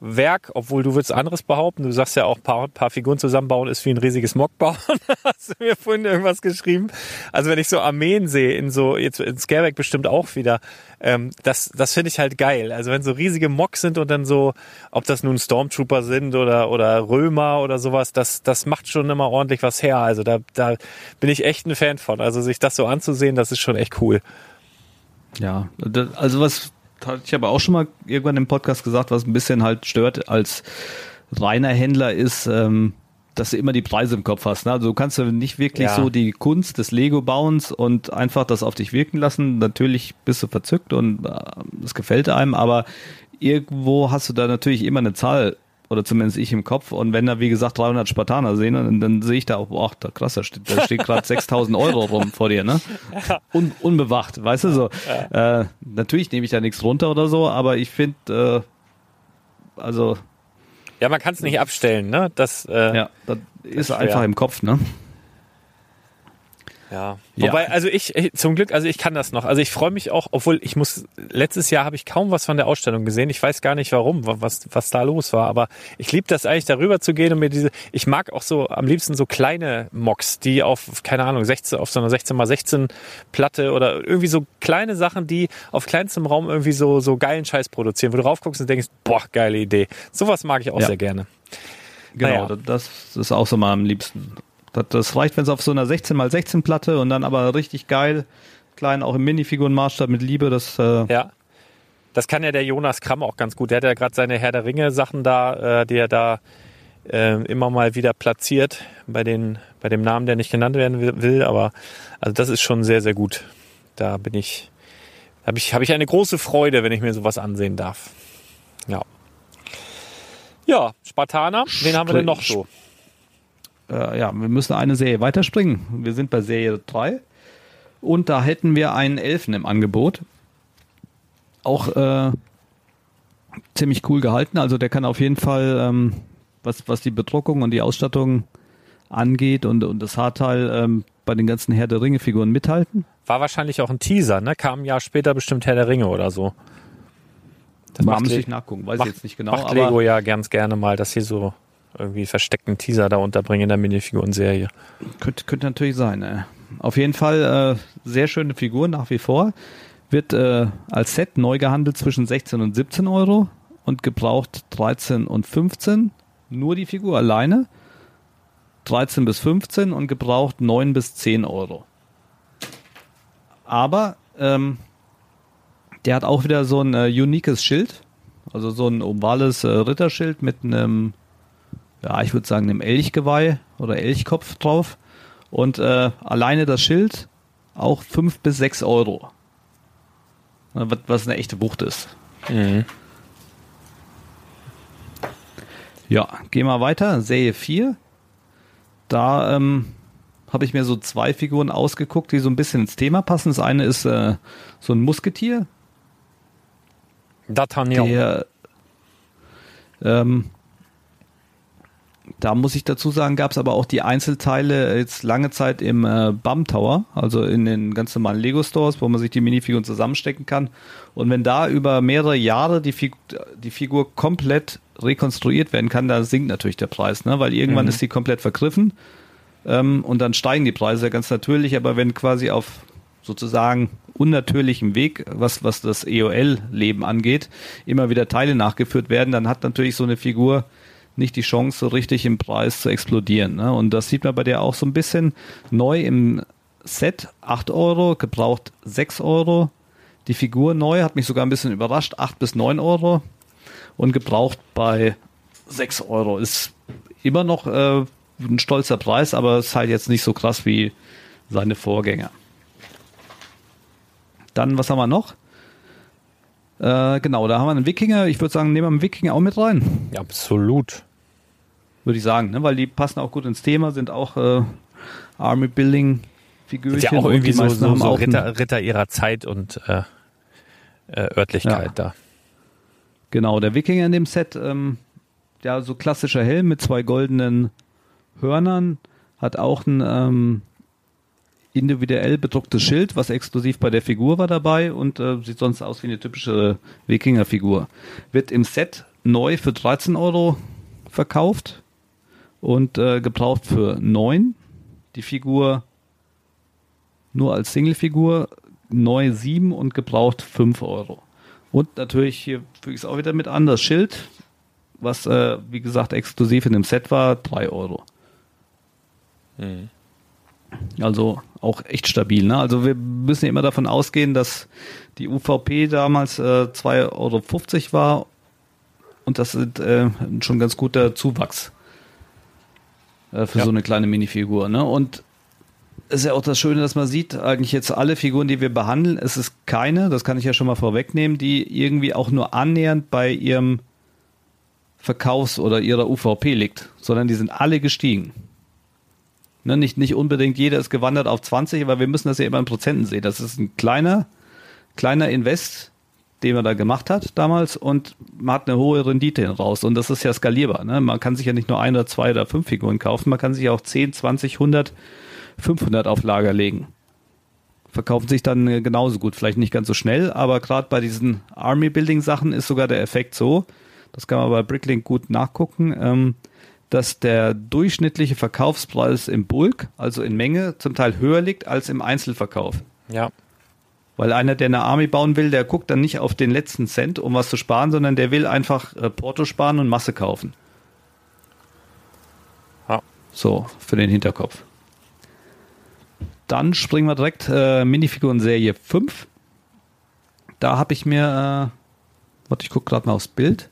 Mockwerk, obwohl du würdest anderes behaupten. Du sagst ja auch, paar, paar Figuren zusammenbauen ist wie ein riesiges Mock bauen. (laughs) Hast du mir vorhin irgendwas geschrieben? Also wenn ich so Armeen sehe, in so, jetzt in Scareback bestimmt auch wieder, ähm, das, das finde ich halt geil. Also wenn so riesige Mocks sind und dann so, ob das nun Stormtrooper sind oder, oder Römer oder sowas, das, das macht schon immer ordentlich was her. Also da, da bin ich echt ein Fan von. Also sich das so anzusehen, das ist schon echt cool. Ja, also was hatte ich aber auch schon mal irgendwann im Podcast gesagt, was ein bisschen halt stört als reiner Händler ist, ähm, dass du immer die Preise im Kopf hast. Ne? Also du kannst ja nicht wirklich Ja. so die Kunst des Lego-Bauens und einfach das auf dich wirken lassen. Natürlich bist du verzückt und äh, es gefällt einem, aber irgendwo hast du da natürlich immer eine Zahl oder zumindest ich im Kopf. Und wenn da, wie gesagt, 300 Spartaner sehen, dann, dann sehe ich da auch, boah, da krass, da steht, da steht gerade (laughs) 6000 Euro rum vor dir, ne? Un, unbewacht, weißt du so. Äh, natürlich nehme ich da nichts runter oder so, aber ich finde, äh, also, Ja, man kann es nicht abstellen, ne? Das, äh, ja, das ist schwer. einfach im Kopf, ne? Ja. Ja. Wobei, also ich, ich, zum Glück, also ich kann das noch. Also ich freue mich auch, obwohl ich muss, letztes Jahr habe ich kaum was von der Ausstellung gesehen. Ich weiß gar nicht warum, wa- was, was da los war. Aber ich liebe das eigentlich, darüber zu gehen und mir diese, ich mag auch so am liebsten so kleine Mocks, die auf, keine Ahnung, 16, auf so einer 16x16 Platte oder irgendwie so kleine Sachen, die auf kleinstem Raum irgendwie so, so geilen Scheiß produzieren, wo du raufguckst und denkst, boah, geile Idee. Sowas mag ich auch Ja. sehr gerne. Genau, Naja. das ist auch so mal am liebsten. Das, das reicht, wenn es auf so einer 16x16 Platte und dann aber richtig geil, klein, auch im Minifigurenmaßstab mit Liebe, das, äh, Ja. Das kann ja der Jonas Kramm auch ganz gut. Der hat ja gerade seine Herr der Ringe Sachen da, äh, die er da äh, immer mal wieder platziert bei den bei dem Namen, der nicht genannt werden will. Aber also das ist schon sehr sehr gut. Da bin ich, habe ich habe ich eine große Freude, wenn ich mir sowas ansehen darf. Ja. Ja, Spartaner. Wen haben wir denn noch so? Äh, ja, wir müssen eine Serie weiterspringen. Wir sind bei Serie 3 und da hätten wir einen Elfen im Angebot. Auch äh, ziemlich cool gehalten. Also der kann auf jeden Fall, ähm, was, was die Bedruckung und die Ausstattung angeht und, und das Haarteil ähm, bei den ganzen Herr der Ringe-Figuren mithalten. War wahrscheinlich auch ein Teaser, ne? Kam ein Jahr später bestimmt Herr der Ringe oder so. Das muss ich nachgucken, weiß macht- ich jetzt nicht genau. Macht aber Lego ja ganz gerne mal, dass sie so irgendwie versteckten Teaser da unterbringen in der Minifiguren-Serie. Könnte, könnte natürlich sein. Äh. Auf jeden Fall äh, sehr schöne Figur nach wie vor. Wird äh, als Set neu gehandelt zwischen 16 und 17 Euro und gebraucht 13 und 15. Nur die Figur alleine. 13 bis 15 und gebraucht 9 bis 10 Euro. Aber ähm, der hat auch wieder so ein äh, uniques Schild. Also so ein ovales äh, Ritterschild mit einem, ja, ich würde sagen, einem Elchgeweih oder Elchkopf drauf. Und äh, alleine das Schild auch 5 bis 6 Euro. Was, eine echte Wucht ist. Ja, gehen wir weiter. Serie 4. Da ähm, habe ich mir so zwei Figuren ausgeguckt, die so ein bisschen ins Thema passen. Das eine ist äh, so ein Musketier, D'Artagnan. der ähm, da muss ich dazu sagen, gab es aber auch die Einzelteile jetzt lange Zeit im äh, BAM Tower, also in den ganz normalen Lego Stores, wo man sich die Minifiguren zusammenstecken kann. Und wenn da über mehrere Jahre die, Fig die Figur komplett rekonstruiert werden kann, da sinkt natürlich der Preis, ne? weil irgendwann ist sie komplett vergriffen ähm, und dann steigen die Preise ganz natürlich. Aber wenn quasi auf sozusagen unnatürlichem Weg, was, was das EOL-Leben angeht, immer wieder Teile nachgeführt werden, dann hat natürlich so eine Figur nicht die Chance, so richtig im Preis zu explodieren. Ne? Und das sieht man bei der auch so ein bisschen neu im Set, 8 Euro, gebraucht 6 Euro. Die Figur neu hat mich sogar ein bisschen überrascht, 8 bis 9 Euro. Und gebraucht bei 6 Euro. Ist immer noch äh, ein stolzer Preis, aber ist halt jetzt nicht so krass wie seine Vorgänger. Dann, was haben wir noch? Äh, genau, da haben wir einen Wikinger. Ich würde sagen, nehmen wir einen Wikinger auch mit rein. Ja, absolut. Würde ich sagen, ne? weil die passen auch gut ins Thema, sind auch äh, Army Building Figürchen. Ist ja auch irgendwie so, so, so Ritter, Ritter ihrer Zeit und äh, äh, Örtlichkeit Ja. da. Genau, der Wikinger in dem Set, ähm, ja, so klassischer Helm mit zwei goldenen Hörnern, hat auch ein ähm, individuell bedrucktes Schild, was exklusiv bei der Figur war dabei und äh, sieht sonst aus wie eine typische Wikinger-Figur. Wird im Set neu für 13 Euro verkauft und äh, gebraucht für 9. Die Figur nur als Single-Figur neu 7 und gebraucht 5 Euro. Und natürlich, hier füge ich es auch wieder mit an, das Schild, was, äh, wie gesagt, exklusiv in dem Set war, 3 Euro. Also auch echt stabil. Ne? Also wir müssen ja immer davon ausgehen, dass die UVP damals äh, 2,50 Euro war und das ist äh, schon ganz guter Zuwachs äh, für Ja. so eine kleine Minifigur. Ne? Und es ist ja auch das Schöne, dass man sieht, eigentlich jetzt alle Figuren, die wir behandeln, es ist keine, das kann ich ja schon mal vorwegnehmen, die irgendwie auch nur annähernd bei ihrem Verkaufs- oder ihrer UVP liegt, sondern die sind alle gestiegen. Ne, nicht, nicht unbedingt jeder ist gewandert auf 20, aber wir müssen das ja immer in Prozenten sehen. Das ist ein kleiner, kleiner Invest, den man da gemacht hat damals und man hat eine hohe Rendite raus und das ist ja skalierbar. Ne? Man kann sich ja nicht nur ein oder zwei oder fünf Figuren kaufen, man kann sich auch 10, 20, 100, 500 auf Lager legen. Verkaufen sich dann äh, genauso gut, vielleicht nicht ganz so schnell, aber gerade bei diesen Army-Building-Sachen ist sogar der Effekt so, das kann man bei Bricklink gut nachgucken, ähm, dass der durchschnittliche Verkaufspreis im Bulk, also in Menge, zum Teil höher liegt als im Einzelverkauf. Ja. Weil einer, der eine Army bauen will, der guckt dann nicht auf den letzten Cent, um was zu sparen, sondern der will einfach äh, Porto sparen und Masse kaufen. Ja. So, für den Hinterkopf. Dann springen wir direkt äh, Minifiguren Serie 5. Da habe ich mir Warte, ich gucke gerade mal aufs Bild.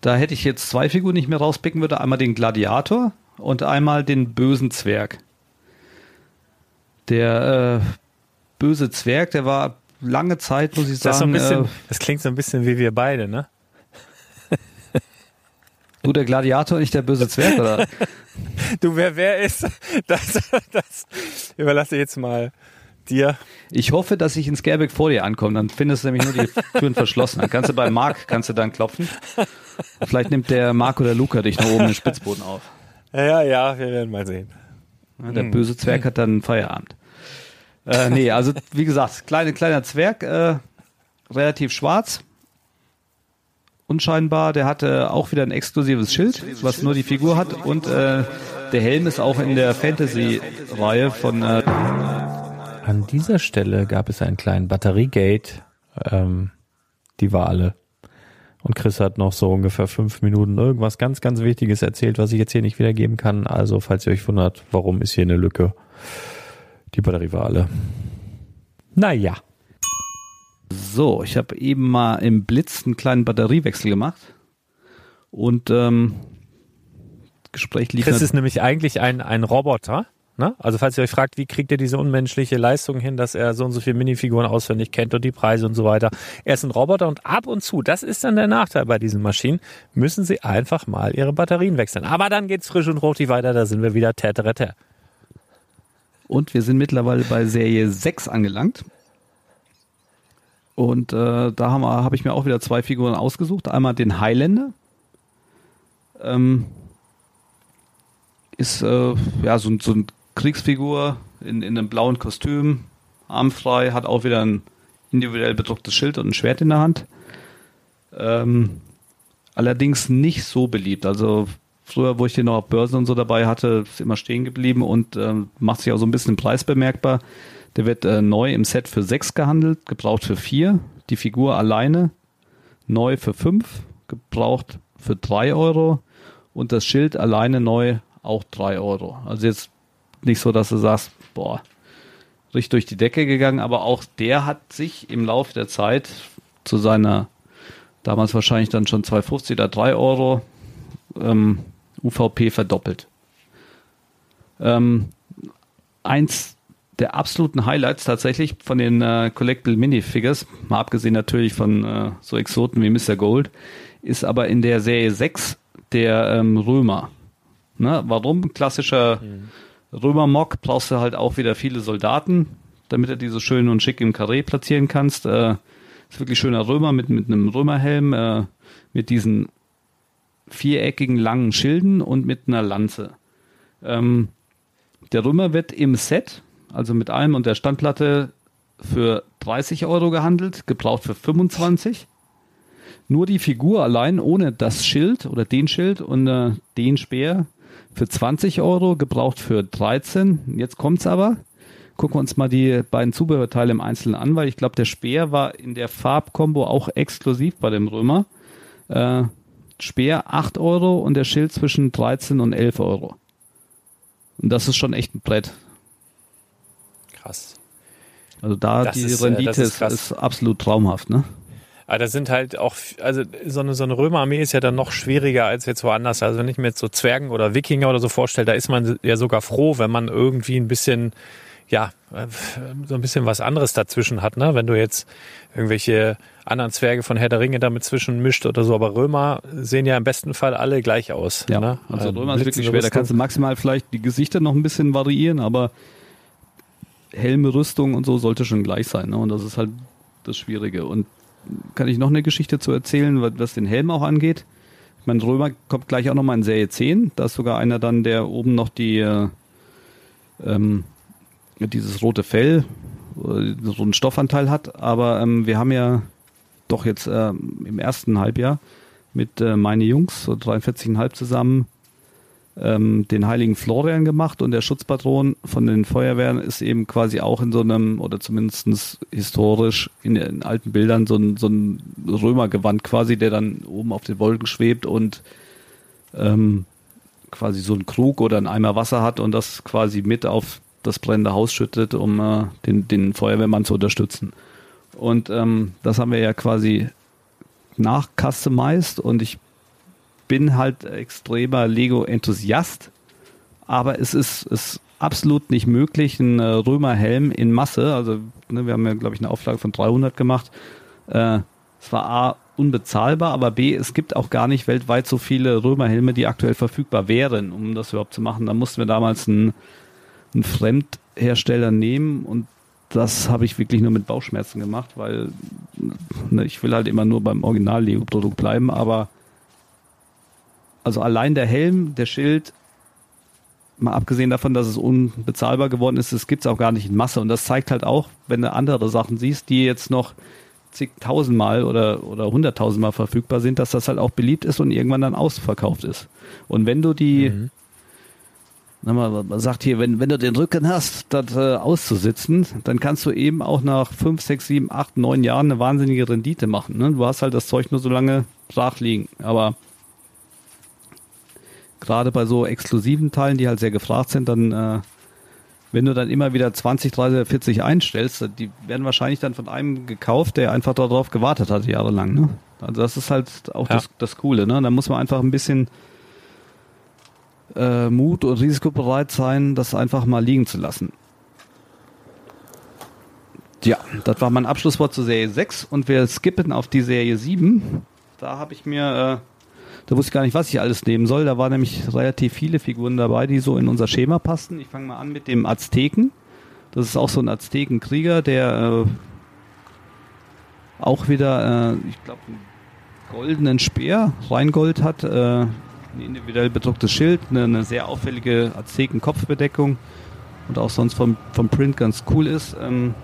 Da hätte ich jetzt zwei Figuren nicht mehr rauspicken würde. Einmal den Gladiator und einmal den bösen Zwerg. Der äh, böse Zwerg, der war lange Zeit, muss ich Das, sagen. bisschen, äh, das klingt so ein bisschen wie wir beide, ne? du der Gladiator, nicht der böse Zwerg, oder? (laughs) Du, wer wer ist, das, (laughs) das überlasse ich jetzt mal dir. Ich hoffe, dass ich in Scareback vor dir ankomme. Dann findest du nämlich nur die Türen verschlossen. Dann kannst du bei Marc, kannst du dann klopfen. Vielleicht nimmt der Marc oder Luca dich noch oben den Spitzboden auf. Ja, ja, wir werden mal sehen. Der böse Zwerg hat dann Feierabend. Äh, nee, also wie gesagt, kleine, kleiner Zwerg, äh, relativ schwarz. Unscheinbar, der hatte auch wieder ein exklusives Schild, was nur die Figur hat. Und äh, der Helm ist auch in der Fantasy-Reihe von äh, An dieser Stelle gab es einen kleinen Batteriegate, ähm, die war alle. Und Chris hat noch so ungefähr fünf Minuten irgendwas ganz, ganz Wichtiges erzählt, was ich jetzt hier nicht wiedergeben kann. Also, falls ihr euch wundert, warum ist hier eine Lücke? Die Batterie war alle. Naja. So, ich habe eben mal im Blitz einen kleinen Batteriewechsel gemacht. Und ähm, Gespräch lief Chris ist nämlich eigentlich ein, ein Roboter. Ne? Also falls ihr euch fragt, wie kriegt er diese unmenschliche Leistung hin, dass er so und so viele Minifiguren auswendig kennt und die Preise und so weiter. Er ist ein Roboter und ab und zu, das ist dann der Nachteil bei diesen Maschinen, müssen sie einfach mal ihre Batterien wechseln. Aber dann geht's frisch und fruchtig weiter, da sind wir wieder tätere. Und wir sind mittlerweile bei Serie 6 angelangt. Und äh, da habe hab ich mir auch wieder zwei Figuren ausgesucht. Einmal den Highlander. Ähm, ist äh, ja so, so ein Kriegsfigur in, in einem blauen Kostüm, armfrei, hat auch wieder ein individuell bedrucktes Schild und ein Schwert in der Hand. Ähm, allerdings nicht so beliebt. Also früher, wo ich den noch auf Börsen und so dabei hatte, ist immer stehen geblieben und ähm, macht sich auch so ein bisschen im Preis bemerkbar. Der wird äh, neu im Set für sechs gehandelt, gebraucht für vier. Die Figur alleine neu für fünf, gebraucht für drei Euro und das Schild alleine neu auch drei Euro. Also jetzt nicht so, dass du sagst, boah, richtig durch die Decke gegangen, aber auch der hat sich im Laufe der Zeit zu seiner damals wahrscheinlich dann schon 2,50 oder 3 Euro ähm, UVP verdoppelt. Ähm, eins der absoluten Highlights tatsächlich von den äh, Collectible Minifigures, mal abgesehen natürlich von äh, so Exoten wie Mr. Gold, ist aber in der Serie 6 der ähm, Römer. Ne? Warum? Klassischer Römer-Mock brauchst du halt auch wieder viele Soldaten, damit du die so schön und schick im Karree platzieren kannst. Äh, ist wirklich schöner Römer mit, mit einem Römerhelm, äh, mit diesen viereckigen langen Schilden und mit einer Lanze. Ähm, der Römer wird im Set, also mit allem und der Standplatte, für 30 Euro gehandelt, gebraucht für 25. Nur die Figur allein ohne das Schild oder den Schild und äh, den Speer für 20 Euro, gebraucht für 13. Jetzt kommt's aber. Gucken wir uns mal die beiden Zubehörteile im Einzelnen an, weil ich glaube, der Speer war in der Farbkombo auch exklusiv bei dem Römer. Äh, Speer 8 Euro und der Schild zwischen 13 und 11 Euro. Und das ist schon echt ein Brett. Krass. Also da Das die ist, äh, Rendite ist ist absolut traumhaft, ne? Aber das sind halt auch, also so eine, so eine Römerarmee ist ja dann noch schwieriger als jetzt woanders. Also wenn ich mir jetzt so Zwergen oder Wikinger oder so vorstelle, da ist man ja sogar froh, wenn man irgendwie ein bisschen, ja, äh, so ein bisschen was anderes dazwischen hat, ne? Wenn du jetzt irgendwelche anderen Zwerge von Herr der Ringe damit zwischen mischt oder so. Aber Römer sehen ja im besten Fall alle gleich aus. Ja, ne? also Römer ist wirklich schwer. Da kannst du maximal vielleicht die Gesichter noch ein bisschen variieren, aber Helme, Rüstung und so sollte schon gleich sein. Ne? Und das ist halt das Schwierige. Und kann ich noch eine Geschichte zu erzählen, was was den Helm auch angeht? Ich meine, Römer kommt gleich auch nochmal in Serie 10. Da ist sogar einer dann, der oben noch die äh, ähm, dieses rote Fell, äh, so einen Stoffanteil hat. Aber ähm, wir haben ja doch jetzt ähm, im ersten Halbjahr mit äh, meine Jungs, so 43,5 zusammen, ähm, den heiligen Florian gemacht und der Schutzpatron von den Feuerwehren ist eben quasi auch in so einem, oder zumindest historisch in, in alten Bildern, so ein, so ein Römergewand quasi, der dann oben auf den Wolken schwebt und ähm, quasi so einen Krug oder einen Eimer Wasser hat und das quasi mit auf das brennende Haus schüttet, um äh, den, den Feuerwehrmann zu unterstützen. Und ähm, das haben wir ja quasi nachcustomized und ich bin halt extremer Lego-Enthusiast, aber es ist, ist absolut nicht möglich, einen äh, Römerhelm in Masse, also ne, wir haben ja, glaube ich, eine Auflage von 300 gemacht, äh, es war A, unbezahlbar, aber B, es gibt auch gar nicht weltweit so viele Römerhelme, die aktuell verfügbar wären, um das überhaupt zu machen. Da mussten wir damals einen, einen Fremdhersteller nehmen und das habe ich wirklich nur mit Bauchschmerzen gemacht, weil ne, ich will halt immer nur beim Original-Lego-Produkt bleiben, aber also allein der Helm, der Schild, mal abgesehen davon, dass es unbezahlbar geworden ist, das gibt es auch gar nicht in Masse. Und das zeigt halt auch, wenn du andere Sachen siehst, die jetzt noch zigtausendmal oder, oder hunderttausendmal verfügbar sind, dass das halt auch beliebt ist und irgendwann dann ausverkauft ist. Und wenn du die, mhm. Man sagt hier, wenn, wenn du den Rücken hast, das äh, auszusitzen, dann kannst du eben auch nach fünf, sechs, sieben, acht, neun Jahren eine wahnsinnige Rendite machen. Ne? Du hast halt das Zeug nur so lange brach liegen. Aber gerade bei so exklusiven Teilen, die halt sehr gefragt sind, dann äh, wenn du dann immer wieder 20, 30, 40 einstellst, die werden wahrscheinlich dann von einem gekauft, der einfach darauf gewartet hat, jahrelang. Ne? Also das ist halt auch ja. das, das Coole. Ne? Da muss man einfach ein bisschen äh, Mut und risikobereit sein, das einfach mal liegen zu lassen. Ja, das war mein Abschlusswort zur Serie 6 und wir skippen auf die Serie 7. Da habe ich mir äh, da wusste ich gar nicht, was ich alles nehmen soll. Da waren nämlich relativ viele Figuren dabei, die so in unser Schema passten. Ich fange mal an mit dem Azteken. Das ist auch so ein Aztekenkrieger, der äh, auch wieder, äh, ich glaube, einen goldenen Speer, Reingold hat, äh, ein individuell bedrucktes Schild, eine, eine sehr auffällige Azteken-Kopfbedeckung und auch sonst vom, vom Print ganz cool ist. Ähm,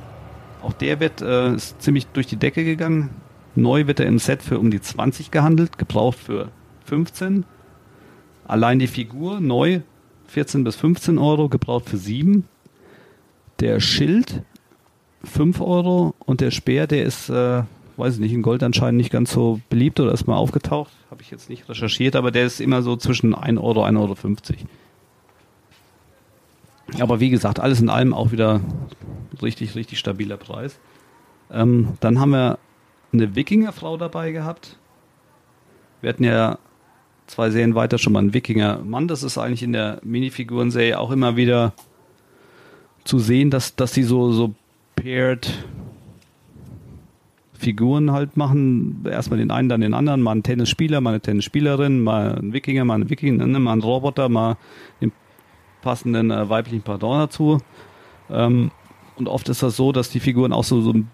auch der wird äh, ist ziemlich durch die Decke gegangen. Neu wird er im Set für um die 20 gehandelt, gebraucht für 15. Allein die Figur neu 14 bis 15 Euro, gebraucht für 7. Der Schild 5 Euro und der Speer, der ist, äh, weiß ich nicht, in Gold anscheinend nicht ganz so beliebt oder ist mal aufgetaucht. Habe ich jetzt nicht recherchiert, aber der ist immer so zwischen 1 Euro und 1,50 Euro. Aber wie gesagt, alles in allem auch wieder richtig, richtig stabiler Preis. Ähm, dann haben wir eine Wikingerfrau dabei gehabt. Wir hatten ja zwei Serien weiter schon mal ein Wikinger-Mann. Das ist eigentlich in der Minifiguren-Serie auch immer wieder zu sehen, dass, dass die so, so paired Figuren halt machen. Erstmal den einen, dann den anderen. Mal einen Tennisspieler, mal eine Tennisspielerin, mal ein Wikinger, mal ein Wikinger, ne, mal ein Roboter, mal den passenden äh, weiblichen Pardon dazu. Ähm, und oft ist das so, dass die Figuren auch so, so ein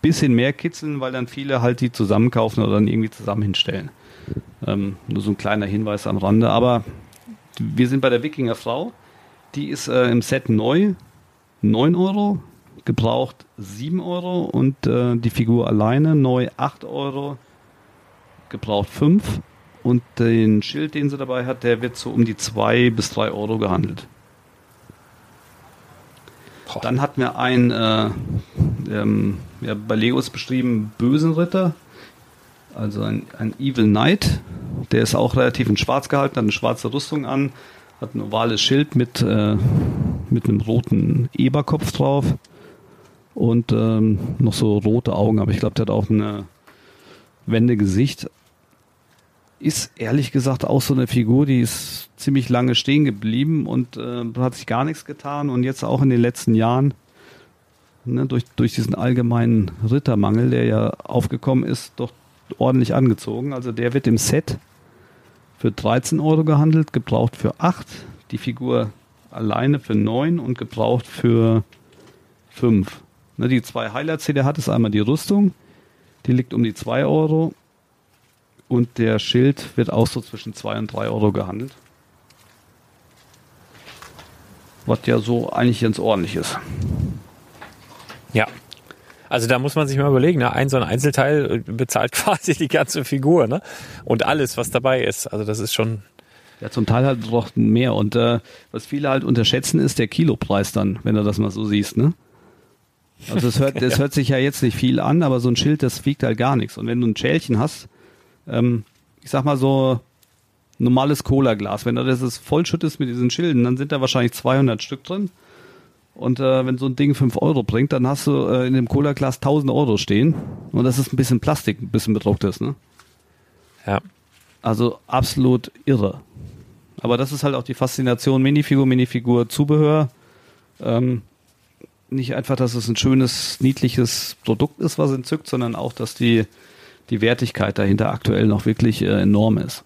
bisschen mehr kitzeln, weil dann viele halt die zusammenkaufen oder dann irgendwie zusammen hinstellen. Ähm, nur so ein kleiner Hinweis am Rande. Aber wir sind bei der Wikinger Frau. Die ist äh, im Set neu 9 Euro, gebraucht 7 Euro und äh, die Figur alleine neu 8 Euro, gebraucht 5 und den Schild, den sie dabei hat, der wird so um die 2 bis 3 Euro gehandelt. Dann hatten wir einen, äh, ähm, ja, bei Legos beschrieben, bösen Ritter. Also ein, ein Evil Knight, der ist auch relativ in schwarz gehalten, hat eine schwarze Rüstung an, hat ein ovales Schild mit, äh, mit einem roten Eberkopf drauf und ähm, noch so rote Augen, aber ich glaube, der hat auch eine Wendegesicht. Ist ehrlich gesagt auch so eine Figur, die ist ziemlich lange stehen geblieben und äh, hat sich gar nichts getan und jetzt auch in den letzten Jahren ne, durch, durch diesen allgemeinen Rittermangel, der ja aufgekommen ist, doch ordentlich angezogen. Also der wird im Set für 13 Euro gehandelt, gebraucht für 8. Die Figur alleine für 9 und gebraucht für 5. Ne, die zwei Highlights, die der hat, ist einmal die Rüstung. Die liegt um die 2 Euro. Und der Schild wird auch so zwischen 2 und 3 Euro gehandelt. Was ja so eigentlich ganz ordentlich ist. Ja, also da muss man sich mal überlegen, ne? ein so ein Einzelteil äh, bezahlt (laughs) quasi die ganze Figur, ne? Und alles, was dabei ist. Also das ist schon. Ja, zum Teil halt noch mehr. Und äh, was viele halt unterschätzen, ist der Kilopreis dann, wenn du das mal so siehst, ne? Also es hört, (laughs) das hört sich ja jetzt nicht viel an, aber so ein Schild, das wiegt halt gar nichts. Und wenn du ein Schälchen hast, ähm, ich sag mal so normales Cola-Glas, wenn du das vollschüttest mit diesen Schilden, dann sind da wahrscheinlich 200 Stück drin. Und äh, wenn so ein Ding 5 Euro bringt, dann hast du äh, in dem Cola-Glas 1000 Euro stehen. Und das ist ein bisschen Plastik, ein bisschen bedrucktes, ne? Ja. Also absolut irre. Aber das ist halt auch die Faszination Minifigur, Minifigur, Zubehör. Ähm, nicht einfach, dass es ein schönes, niedliches Produkt ist, was entzückt, sondern auch, dass die, die Wertigkeit dahinter aktuell noch wirklich äh, enorm ist.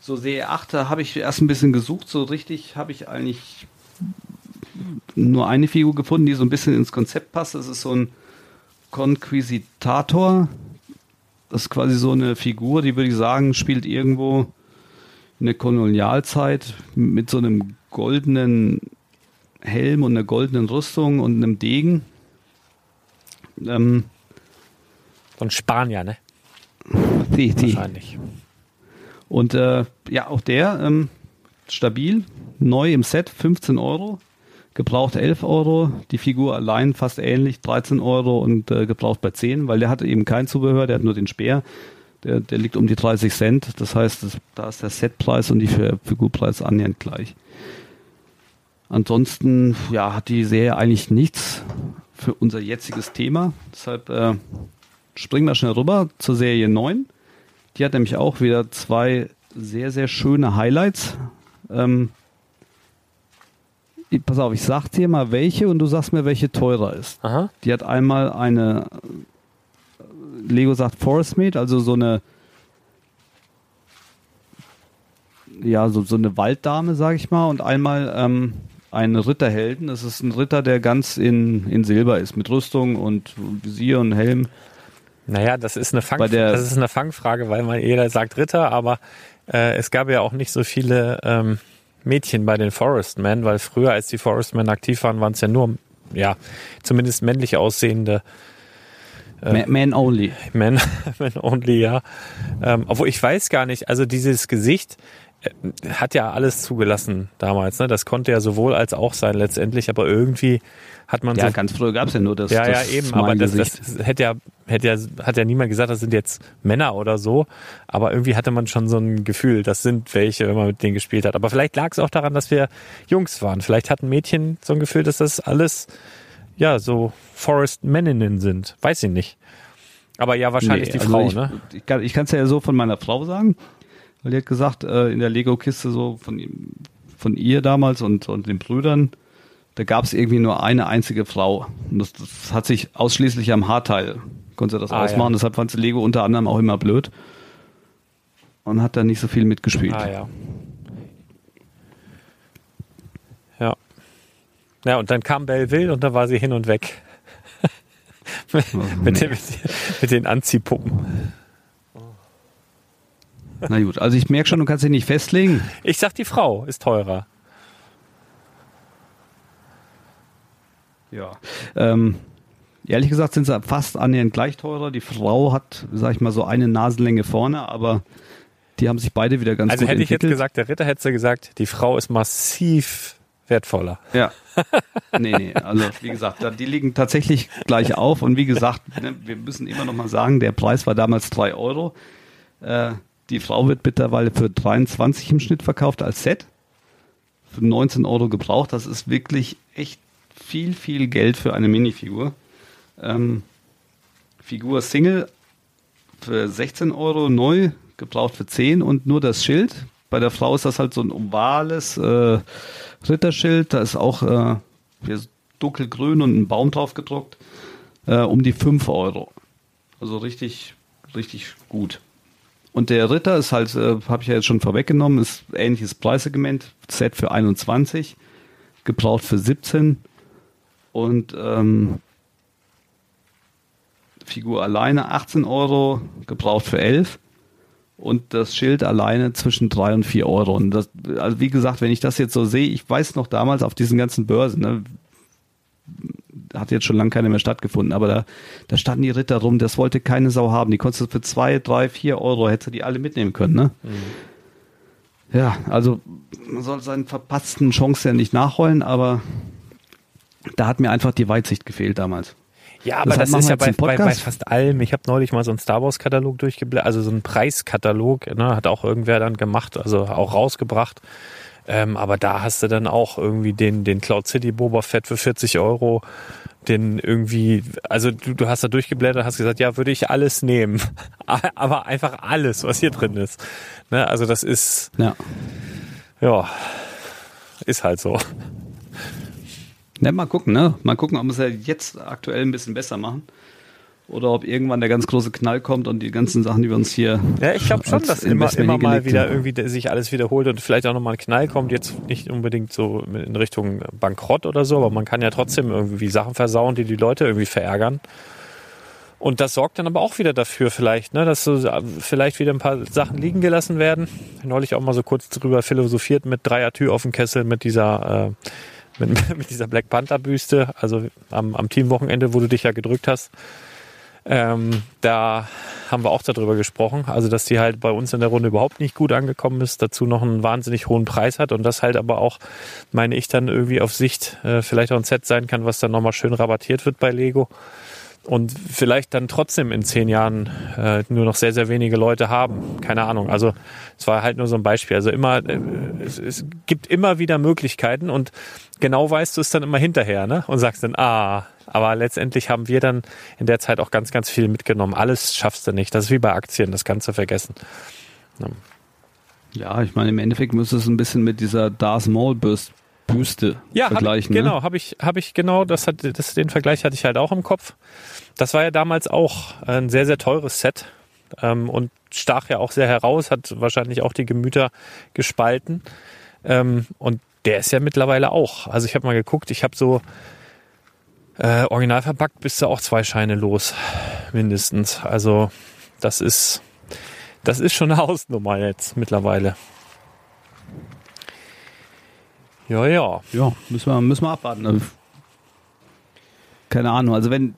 So Serie 8, da habe ich erst ein bisschen gesucht. So richtig habe ich eigentlich nur eine Figur gefunden, die so ein bisschen ins Konzept passt. Das ist so ein Conquisitator. Das ist quasi so eine Figur, die würde ich sagen, spielt irgendwo in der Kolonialzeit mit so einem goldenen Helm und einer goldenen Rüstung und einem Degen. Ähm, So ein Spanier, ne? (laughs) die, die. Wahrscheinlich. Und äh, ja, auch der ähm, stabil, neu im Set, 15 Euro. Gebraucht 11 Euro, die Figur allein fast ähnlich, 13 Euro und äh, gebraucht bei 10, weil der hatte eben kein Zubehör, der hat nur den Speer. Der, der liegt um die 30 Cent. Das heißt, das, da ist der Setpreis und die Fi- Figurpreis annähernd gleich. Ansonsten ja, hat die Serie eigentlich nichts für unser jetziges Thema. Deshalb äh, springen wir schnell rüber zur Serie 9. Die hat nämlich auch wieder zwei sehr, sehr schöne Highlights. Ähm, ich- pass auf, ich sag dir mal welche und du sagst mir, welche teurer ist. Aha. Die hat einmal eine, äh, Lego sagt Forest Mate, also so eine, ja, so, so eine Walddame, sag ich mal, und einmal ähm, einen Ritterhelden. Das ist ein Ritter, der ganz in, in Silber ist, mit Rüstung und Visier und Helm. Naja, das ist eine Fang der- das ist eine Fangfrage, weil man jeder sagt Ritter, aber äh, es gab ja auch nicht so viele ähm, Mädchen bei den Forestmen, weil früher, als die Forestmen aktiv waren, waren es ja nur, ja, zumindest männlich aussehende Ma- Man only. Men, (laughs) Men Only, ja. Ähm, obwohl ich weiß gar nicht, also dieses Gesicht äh, hat ja alles zugelassen damals, ne? Das konnte ja sowohl als auch sein letztendlich, aber irgendwie hat man Ja, so ganz früher gab es ja nur das. ja, ja, das eben, aber das, das hätte ja, hätte ja, hat ja niemand gesagt, das sind jetzt Männer oder so. Aber irgendwie hatte man schon so ein Gefühl, das sind welche, wenn man mit denen gespielt hat. Aber vielleicht lag es auch daran, dass wir Jungs waren. Vielleicht hatten Mädchen so ein Gefühl, dass das alles, ja, so Forest-Männinnen sind. Weiß ich nicht. Aber ja, wahrscheinlich Nee, die also Frau, ich, ne? Ich kann es ja so von meiner Frau sagen, weil die hat gesagt, äh, in der Lego-Kiste so von, von ihr damals und, und den Brüdern, da gab es irgendwie nur eine einzige Frau. Und das, das hat sich ausschließlich am Haarteil, konnte sie das Ah, ausmachen. ja. Deshalb fand sie Lego unter anderem auch immer blöd. Und hat da nicht so viel mitgespielt. Ah, ja. Ja. Ja, und dann kam Belleville und da war sie hin und weg. (laughs) mit, den, mit, den, mit den Anziehpuppen. Na gut, also ich merke schon, du kannst dich nicht festlegen. Ich sag, die Frau ist teurer. Ja. Ähm, ehrlich gesagt sind sie fast annähernd gleich teurer. Die Frau hat, sag ich mal, so eine Nasenlänge vorne, aber die haben sich beide wieder ganz Also gut hätte ich jetzt entwickelt. gesagt, der Ritter hätte gesagt, die Frau ist massiv wertvoller. Ja. (laughs) Nee, nee, also wie gesagt, die liegen tatsächlich gleich auf und wie gesagt, ne, wir müssen immer noch mal sagen, der Preis war damals drei Euro. Äh, die Frau wird mittlerweile für 23 im Schnitt verkauft als Set. Für 19 Euro gebraucht. Das ist wirklich echt viel, viel Geld für eine Minifigur. Ähm, Figur Single für 16 Euro neu, gebraucht für 10 und nur das Schild. Bei der Frau ist das halt so ein ovales äh, Ritterschild. Da ist auch äh, dunkelgrün und ein Baum drauf gedruckt. Äh, um die 5 Euro. Also richtig, richtig gut. Und der Ritter ist halt, äh, habe ich ja jetzt schon vorweggenommen, ist ähnliches Preissegment. Set für 21, gebraucht für 17 und ähm, Figur alleine 18 Euro, gebraucht für 11 und das Schild alleine zwischen 3 und 4 Euro. Und das, also wie gesagt, wenn ich das jetzt so sehe, ich weiß noch damals auf diesen ganzen Börsen, ne, hat jetzt schon lange keine mehr stattgefunden, aber da, da standen die Ritter rum, das wollte keine Sau haben. Die konntest du für 2, 3, 4 Euro, hättest du die alle mitnehmen können, ne? Ja, also man soll seinen verpassten Chancen ja nicht nachholen, aber da hat mir einfach die Weitsicht gefehlt damals. Ja, aber das machen ist ja bei, bei, bei fast allem. Ich habe neulich mal so einen Star Wars Katalog durchgeblättert, also so einen Preiskatalog, ne, hat auch irgendwer dann gemacht, also auch rausgebracht. Ähm, aber da hast du dann auch irgendwie den, den Cloud City Boba Fett für 40 Euro, den irgendwie, also du, du hast da durchgeblättert, hast gesagt, ja, würde ich alles nehmen. (laughs) aber einfach alles, was hier drin ist. Ne? Also das ist, Ja. ja, ist halt so. Ne, mal gucken, ne? Mal gucken, ob wir es ja jetzt aktuell ein bisschen besser machen. Oder ob irgendwann der ganz große Knall kommt und die ganzen Sachen, die wir uns hier. Ja, ich glaube schon, dass immer, immer mal wieder haben. irgendwie sich alles wiederholt und vielleicht auch nochmal ein Knall kommt. Jetzt nicht unbedingt so in Richtung Bankrott oder so, aber man kann ja trotzdem irgendwie Sachen versauen, die die Leute irgendwie verärgern. Und das sorgt dann aber auch wieder dafür vielleicht, ne, dass so vielleicht wieder ein paar Sachen liegen gelassen werden. Neulich auch mal so kurz drüber philosophiert mit Dreier Tür auf dem Kessel mit dieser, äh, mit, (laughs) mit dieser Black Panther Büste, also am, am Teamwochenende, wo du dich ja gedrückt hast. Ähm, da haben wir auch darüber gesprochen, also dass die halt bei uns in der Runde überhaupt nicht gut angekommen ist, dazu noch einen wahnsinnig hohen Preis hat und das halt aber auch, meine ich, dann irgendwie auf Sicht äh, vielleicht auch ein Set sein kann, was dann nochmal schön rabattiert wird bei Lego und vielleicht dann trotzdem in zehn Jahren äh, nur noch sehr, sehr wenige Leute haben. Keine Ahnung. Also es war halt nur so ein Beispiel. Also immer, äh, es, es gibt immer wieder Möglichkeiten und genau weißt du es dann immer hinterher, ne? Und sagst dann, ah, aber letztendlich haben wir dann in der Zeit auch ganz, ganz viel mitgenommen. Alles schaffst du nicht. Das ist wie bei Aktien, das kannst du vergessen. Ja, ich meine, im Endeffekt müsste es ein bisschen mit dieser Darth Maul Bürst- Büste Ja, hab ich, vergleichen. genau, Ne? habe ich, habe ich genau, das hat, das, den Vergleich hatte ich halt auch im Kopf. Das war ja damals auch ein sehr, sehr teures Set ähm, und stach ja auch sehr heraus, hat wahrscheinlich auch die Gemüter gespalten. Ähm, und der ist ja mittlerweile auch. Also ich habe mal geguckt, ich habe so äh, original verpackt, bist du auch zwei Scheine los, mindestens. Also das ist, das ist schon eine (laughs) Hausnummer jetzt mittlerweile. Ja, ja. Ja, müssen wir, müssen wir abwarten. Also, Keine Ahnung, also wenn,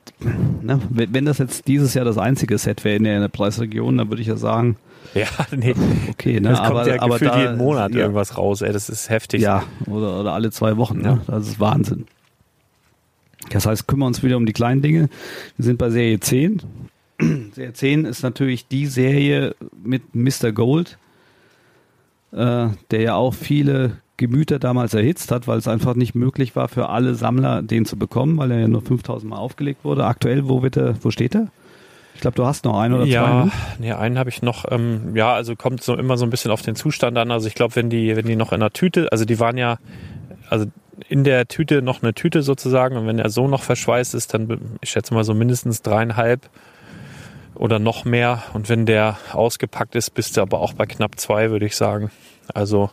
ne, wenn das jetzt dieses Jahr das einzige Set wäre in der, in der Preisregion, dann würde ich ja sagen, Ja, nee. okay, ne, Das kommt aber, ja aber da, jeden Monat ja, irgendwas raus, ey. Das ist heftig. Ja, oder, oder alle zwei Wochen, ne? Das ist Wahnsinn. Das heißt, kümmern wir uns wieder um die kleinen Dinge. Wir sind bei Serie 10. (clears throat) Serie 10 ist natürlich die Serie mit Mr. Gold, äh, der ja auch viele Gemüter damals erhitzt hat, weil es einfach nicht möglich war für alle Sammler, den zu bekommen, weil er ja nur 5000 Mal aufgelegt wurde. Aktuell, wo, wird er, wo steht er? Ich glaube, du hast noch einen oder zwei. Ja, ne? nee, einen habe ich noch. Ähm, ja, also kommt so immer so ein bisschen auf den Zustand an. Also ich glaube, wenn die, wenn die noch in der Tüte, also die waren ja, also in der Tüte noch eine Tüte sozusagen und wenn er so noch verschweißt ist, dann ich schätze mal so mindestens dreieinhalb oder noch mehr. Und wenn der ausgepackt ist, bist du aber auch bei knapp zwei, würde ich sagen. Also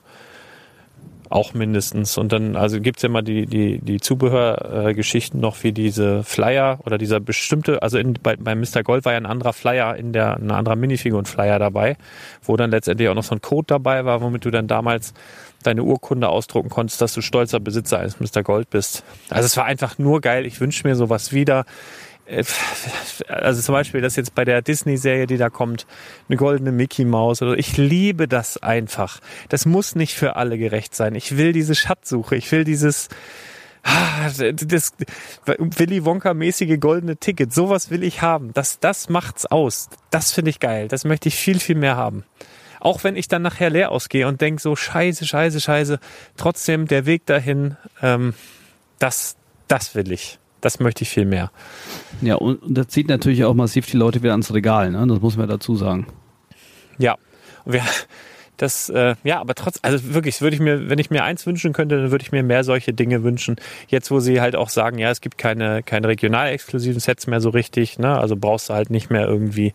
auch mindestens. Und dann, also gibt's ja immer die, die, die Zubehörgeschichten äh, noch, wie diese Flyer oder dieser bestimmte, also in, bei, bei Mr. Gold war ja ein anderer Flyer in der, ein anderer Minifigur-Flyer dabei, wo dann letztendlich auch noch so ein Code dabei war, womit du dann damals deine Urkunde ausdrucken konntest, dass du stolzer Besitzer eines Mr. Gold bist. Also es war einfach nur geil. Ich wünsche mir sowas wieder. Äh, Also zum Beispiel, das jetzt bei der Disney-Serie, die da kommt, eine goldene Mickey Maus oder ich liebe das einfach. Das muss nicht für alle gerecht sein. Ich will diese Schatzsuche. Ich will dieses ah, das Willy Wonka-mäßige goldene Ticket. Sowas will ich haben. Das, das macht's aus. Das finde ich geil. Das möchte ich viel, viel mehr haben. Auch wenn ich dann nachher leer ausgehe und denk so, scheiße, scheiße, scheiße. Trotzdem der Weg dahin, ähm, das, das will ich. Das möchte ich viel mehr. Ja, und, und das zieht natürlich auch massiv die Leute wieder ans Regal, ne? Das muss man dazu sagen. Ja. Wir, das, äh, ja, aber trotz, also wirklich, würde ich mir, wenn ich mir eins wünschen könnte, dann würde ich mir mehr solche Dinge wünschen. Jetzt, wo sie halt auch sagen, ja, es gibt keine, keine regional exklusiven Sets mehr so richtig, ne? Also brauchst du halt nicht mehr irgendwie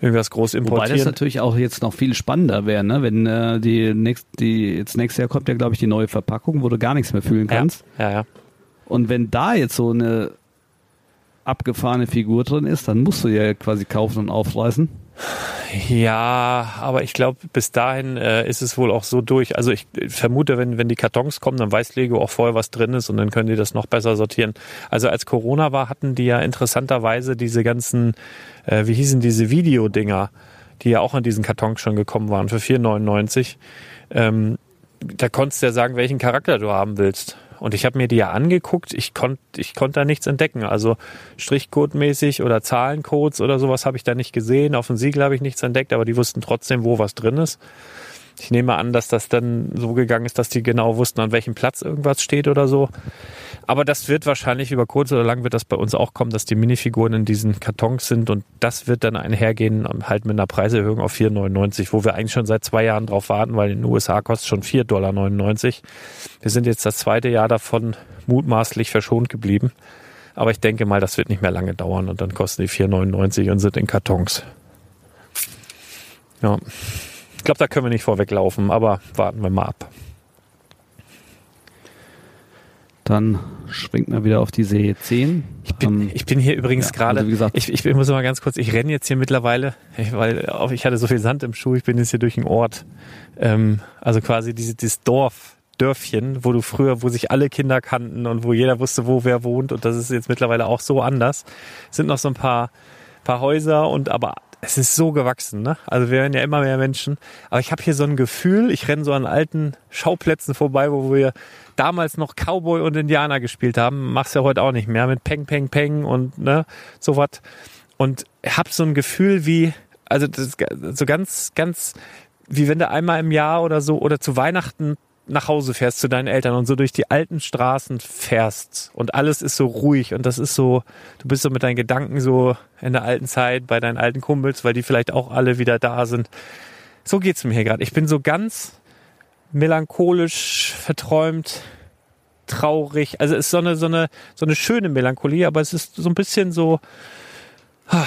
irgendwas groß Wobei das importieren. natürlich auch jetzt noch viel spannender wäre, ne? Wenn äh, die nächst, die jetzt nächstes Jahr kommt ja, glaube ich, die neue Verpackung, wo du gar nichts mehr fühlen kannst. Ja, ja. Und wenn da jetzt so eine abgefahrene Figur drin ist, dann musst du ja quasi kaufen und aufreißen. Ja, aber ich glaube, bis dahin äh, ist es wohl auch so durch. Also ich vermute, wenn, wenn die Kartons kommen, dann weiß Lego auch vorher, was drin ist und dann können die das noch besser sortieren. Also als Corona war, hatten die ja interessanterweise diese ganzen, äh, wie hießen diese Videodinger, die ja auch in diesen Kartons schon gekommen waren für 4,99. Ähm, da konntest du ja sagen, welchen Charakter du haben willst. Und ich habe mir die ja angeguckt, ich konnte ich konnt da nichts entdecken. Also Strichcode-mäßig oder Zahlencodes oder sowas habe ich da nicht gesehen. Auf dem Siegel habe ich nichts entdeckt, aber die wussten trotzdem, wo was drin ist. Ich nehme an, dass das dann so gegangen ist, dass die genau wussten, an welchem Platz irgendwas steht oder so. Aber das wird wahrscheinlich über kurz oder lang wird das bei uns auch kommen, dass die Minifiguren in diesen Kartons sind und das wird dann einhergehen, halt mit einer Preiserhöhung auf 4,99, wo wir eigentlich schon seit zwei Jahren drauf warten, weil in den USA kostet schon 4,99 Dollar. Wir sind jetzt das zweite Jahr davon mutmaßlich verschont geblieben. Aber ich denke mal, das wird nicht mehr lange dauern und dann kosten die 4,99 und sind in Kartons. Ja. Ich glaube, da können wir nicht vorweglaufen, aber warten wir mal ab. Dann schwingt man wieder auf die See 10. Ich bin, Ähm, ich bin hier übrigens ja, gerade, also wie gesagt- ich, ich muss mal ganz kurz, ich renne jetzt hier mittlerweile, weil ich hatte so viel Sand im Schuh, ich bin jetzt hier durch den Ort. Ähm, also quasi diese, dieses Dorf, Dörfchen, wo du früher, wo sich alle Kinder kannten und wo jeder wusste, wo wer wohnt und das ist jetzt mittlerweile auch so anders. Es sind noch so ein paar, paar Häuser und aber es ist so gewachsen, ne? Also wir werden ja immer mehr Menschen. Aber ich habe hier so ein Gefühl, ich renne so an alten Schauplätzen vorbei, wo wir damals noch Cowboy und Indianer gespielt haben. Mach's ja heute auch nicht mehr mit Peng, Peng, Peng und ne, sowas. Und hab so ein Gefühl wie, also das, ist so ganz, ganz, wie wenn du einmal im Jahr oder so oder zu Weihnachten nach Hause fährst zu deinen Eltern und so durch die alten Straßen fährst und alles ist so ruhig und das ist so, du bist so mit deinen Gedanken so in der alten Zeit bei deinen alten Kumpels, weil die vielleicht auch alle wieder da sind. So geht's mir hier gerade. Ich bin so ganz melancholisch, verträumt, traurig. Also es ist so eine, so eine, so eine schöne Melancholie, aber es ist so ein bisschen so, ah,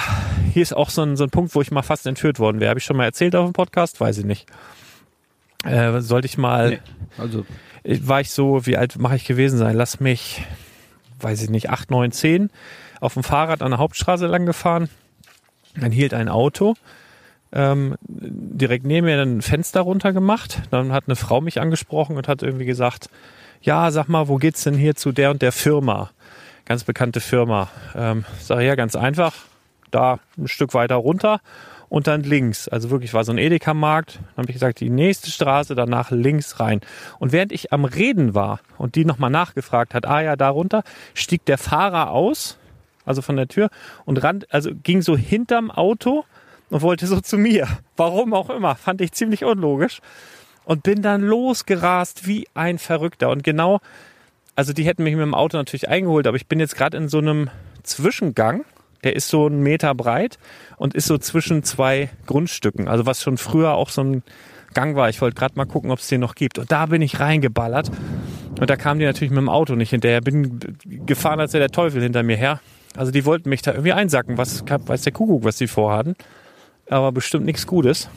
hier ist auch so ein, so ein Punkt, wo ich mal fast entführt worden wäre. Habe ich schon mal erzählt auf dem Podcast? Weiß ich nicht. Äh, sollte ich mal, Nee, also war ich so, wie alt mache ich gewesen sein? Lass mich, weiß ich nicht, 8, 9, 10 auf dem Fahrrad an der Hauptstraße lang gefahren. Dann hielt ein Auto ähm, direkt neben mir ein Fenster runter gemacht. Dann hat eine Frau mich angesprochen und hat irgendwie gesagt, ja, sag mal, wo geht's denn hier zu der und der Firma? Ganz bekannte Firma. Ähm, sag ja, ganz einfach, da ein Stück weiter runter und dann links. Also wirklich war so ein Edeka-Markt. Dann habe ich gesagt, die nächste Straße, danach links rein. Und während ich am Reden war und die nochmal nachgefragt hat, ah ja, da runter, stieg der Fahrer aus, also von der Tür, und rand, also ging so hinterm Auto und wollte so zu mir. Warum auch immer, fand ich ziemlich unlogisch. Und bin dann losgerast wie ein Verrückter. Und genau, also die hätten mich mit dem Auto natürlich eingeholt, aber ich bin jetzt gerade in so einem Zwischengang. Der ist so einen Meter breit und ist so zwischen zwei Grundstücken. Also was schon früher auch so ein Gang war. Ich wollte gerade mal gucken, ob es den noch gibt. Und da bin ich reingeballert. Und da kamen die natürlich mit dem Auto nicht hinterher. Bin gefahren, als wäre der Teufel hinter mir her. Also die wollten mich da irgendwie einsacken. Was weiß der Kuckuck, was die vorhatten. Aber bestimmt nichts Gutes.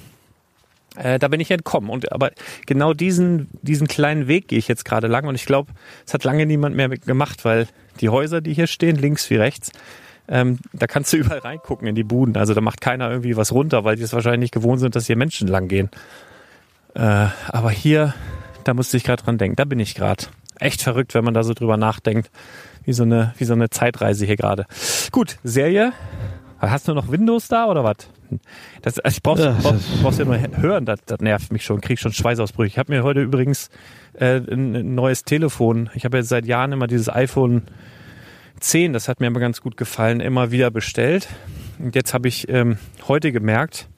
Äh, da bin ich entkommen. Und aber genau diesen, diesen kleinen Weg gehe ich jetzt gerade lang. Und ich glaube, es hat lange niemand mehr gemacht, weil die Häuser, die hier stehen, links wie rechts, ähm, da kannst du (laughs) überall reingucken in die Buden. Also da macht keiner irgendwie was runter, weil die es wahrscheinlich nicht gewohnt sind, dass hier Menschen lang gehen. Äh, aber hier, da musste ich gerade dran denken. Da bin ich gerade. Echt verrückt, wenn man da so drüber nachdenkt. Wie so eine, wie so eine Zeitreise hier gerade. Gut, Serie. Hast du noch Windows da oder was? Das, also ich brauch's, brauch, brauch's ja nur hören, das, das nervt mich schon, krieg schon Schweißausbrüche. Ich habe mir heute übrigens äh, ein, ein neues Telefon. Ich habe jetzt seit Jahren immer dieses iPhone 10, das hat mir aber ganz gut gefallen, immer wieder bestellt. Und jetzt habe ich ähm, heute gemerkt,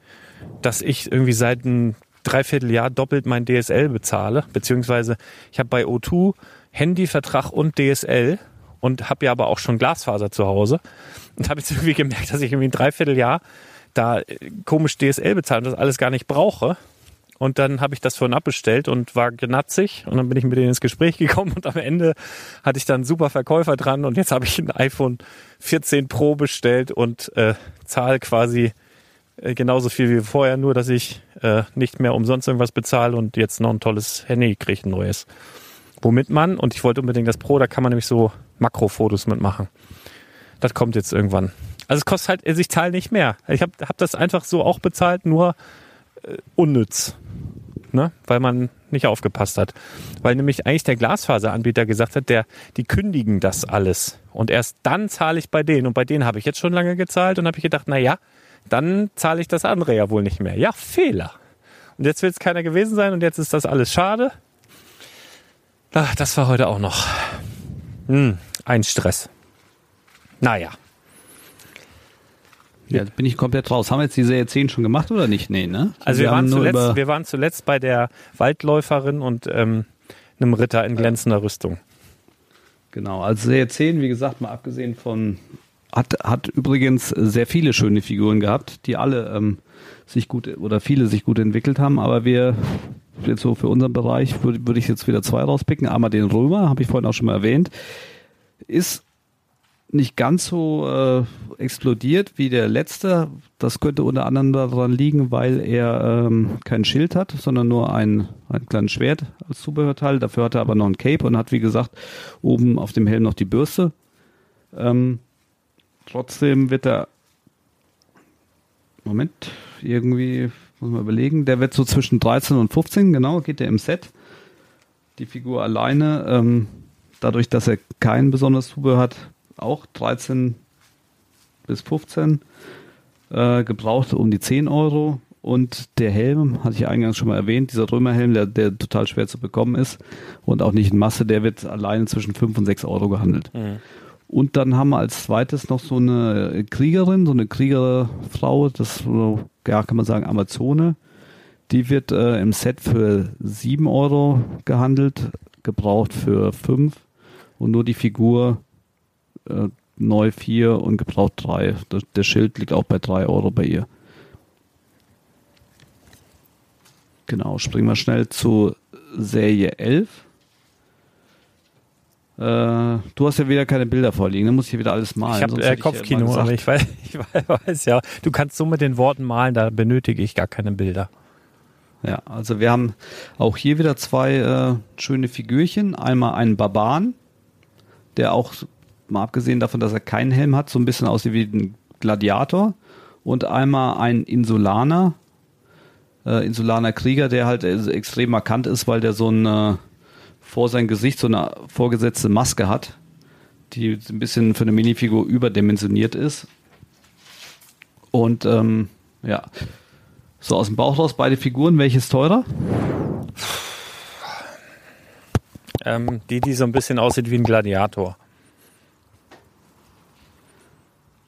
dass ich irgendwie seit einem Dreivierteljahr doppelt mein DSL bezahle, beziehungsweise ich habe bei O2 Handyvertrag und DSL und habe ja aber auch schon Glasfaser zu Hause und habe jetzt irgendwie gemerkt, dass ich irgendwie ein Dreivierteljahr da äh, komisch DSL bezahle und das alles gar nicht brauche. Und dann habe ich das vorhin abbestellt und war genatzig und dann bin ich mit denen ins Gespräch (laughs) gekommen und am Ende hatte ich dann einen super Verkäufer dran und jetzt habe ich ein iPhone 14 Pro bestellt und äh, zahle quasi äh, genauso viel wie vorher, nur dass ich äh, nicht mehr umsonst irgendwas bezahle und jetzt noch ein tolles Handy kriege, ein neues. Womit man, und ich wollte unbedingt das Pro, da kann man nämlich so Makrofotos mitmachen. Das kommt jetzt irgendwann. Also es kostet halt, also ich zahle nicht mehr. Ich habe hab das einfach so auch bezahlt, nur unnütz. Ne? Weil man nicht aufgepasst hat. Weil nämlich eigentlich der Glasfaseranbieter gesagt hat, der, die kündigen das alles. Und erst dann zahle ich bei denen. Und bei denen habe ich jetzt schon lange gezahlt und habe ich gedacht, na ja, dann zahle ich das andere ja wohl nicht mehr. Ja, Fehler. Und jetzt will es keiner gewesen sein und jetzt ist das alles schade. Ach, das war heute auch noch. Hm, ein Stress. Naja. Ja, bin ich komplett raus. Haben wir jetzt die Serie 10 schon gemacht oder nicht? Nee, ne? Also wir, haben waren zuletzt, wir waren zuletzt bei der Waldläuferin und ähm, einem Ritter in glänzender Rüstung. Genau, also Serie 10, wie gesagt, mal abgesehen von, hat, hat übrigens sehr viele schöne Figuren gehabt, die alle ähm, sich gut oder viele sich gut entwickelt haben, aber wir jetzt so für unseren Bereich würde würde ich jetzt wieder zwei rauspicken. Einmal den Römer, habe ich vorhin auch schon mal erwähnt, ist nicht ganz so äh, explodiert wie der letzte. Das könnte unter anderem daran liegen, weil er ähm, kein Schild hat, sondern nur ein, ein kleines Schwert als Zubehörteil. Dafür hat er aber noch ein Cape und hat, wie gesagt, oben auf dem Helm noch die Bürste. Ähm, trotzdem wird er. Moment, irgendwie muss man überlegen. Der wird so zwischen 13 und 15, genau, geht der im Set. Die Figur alleine, ähm, dadurch, dass er kein besonderes Zubehör hat, auch 13 bis 15. Äh, gebraucht um die 10 Euro. Und der Helm, hatte ich eingangs schon mal erwähnt, dieser Römerhelm, der, der total schwer zu bekommen ist und auch nicht in Masse, der wird alleine zwischen 5 und 6 Euro gehandelt. Und dann haben wir als zweites noch so eine Kriegerin, so eine Kriegerfrau, das ja, kann man sagen, Amazone. Die wird äh, im Set für 7 Euro gehandelt, gebraucht für 5 und nur die Figur äh, neu 4 und gebraucht 3. Der, der Schild liegt auch bei 3 Euro bei ihr. Genau, springen wir schnell zu Serie 11. Äh, du hast ja wieder keine Bilder vorliegen, dann muss ich hier wieder alles malen. ich habe äh, hätte ich ja Kopfkino, aber ich weiß, (laughs) ich weiß ja, du kannst so mit den Worten malen, da benötige ich gar keine Bilder. Ja, also wir haben auch hier wieder zwei äh, schöne Figürchen. Einmal einen Barbaren, der auch, mal abgesehen davon, dass er keinen Helm hat, so ein bisschen aussieht wie ein Gladiator. Und einmal einen Insulaner, äh, Insulaner Krieger, der halt äh, extrem markant ist, weil der so ein äh, vor sein Gesicht so eine vorgesetzte Maske hat, die ein bisschen für eine Minifigur überdimensioniert ist. Und ähm, ja, so aus dem Bauch raus, beide Figuren, welches teurer? Ähm, die, die so ein bisschen aussieht wie ein Gladiator.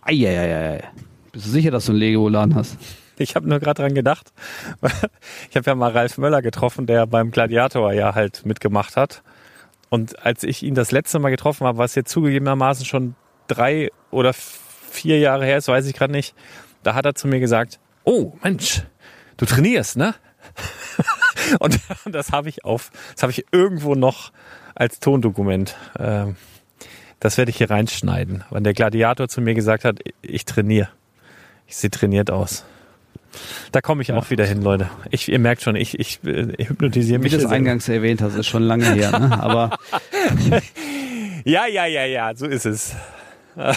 Eieiei. Bist du sicher, dass du einen Legolan hast? Ich habe nur gerade dran gedacht. (laughs) Ich habe ja mal Ralf Möller getroffen, der beim Gladiator ja halt mitgemacht hat. Und als ich ihn das letzte Mal getroffen habe, was jetzt zugegebenermaßen schon drei oder vier Jahre her ist, weiß ich gerade nicht, da hat er zu mir gesagt, oh Mensch, du trainierst, ne? (laughs) Und (laughs) das habe ich auf, das habe ich irgendwo noch als Tondokument. Ähm, das werde ich hier reinschneiden, weil der Gladiator zu mir gesagt hat, ich trainiere. Ich sehe trainiert aus. Da komme ich auch wieder hin, Leute. Ich, ihr merkt schon, ich, ich, äh, ich hypnotisiere Wie mich. du das hier eingangs erwähnt hast, ist schon lange her, ne? Aber. (laughs) Ja, ja, ja, ja, so ist es. (laughs)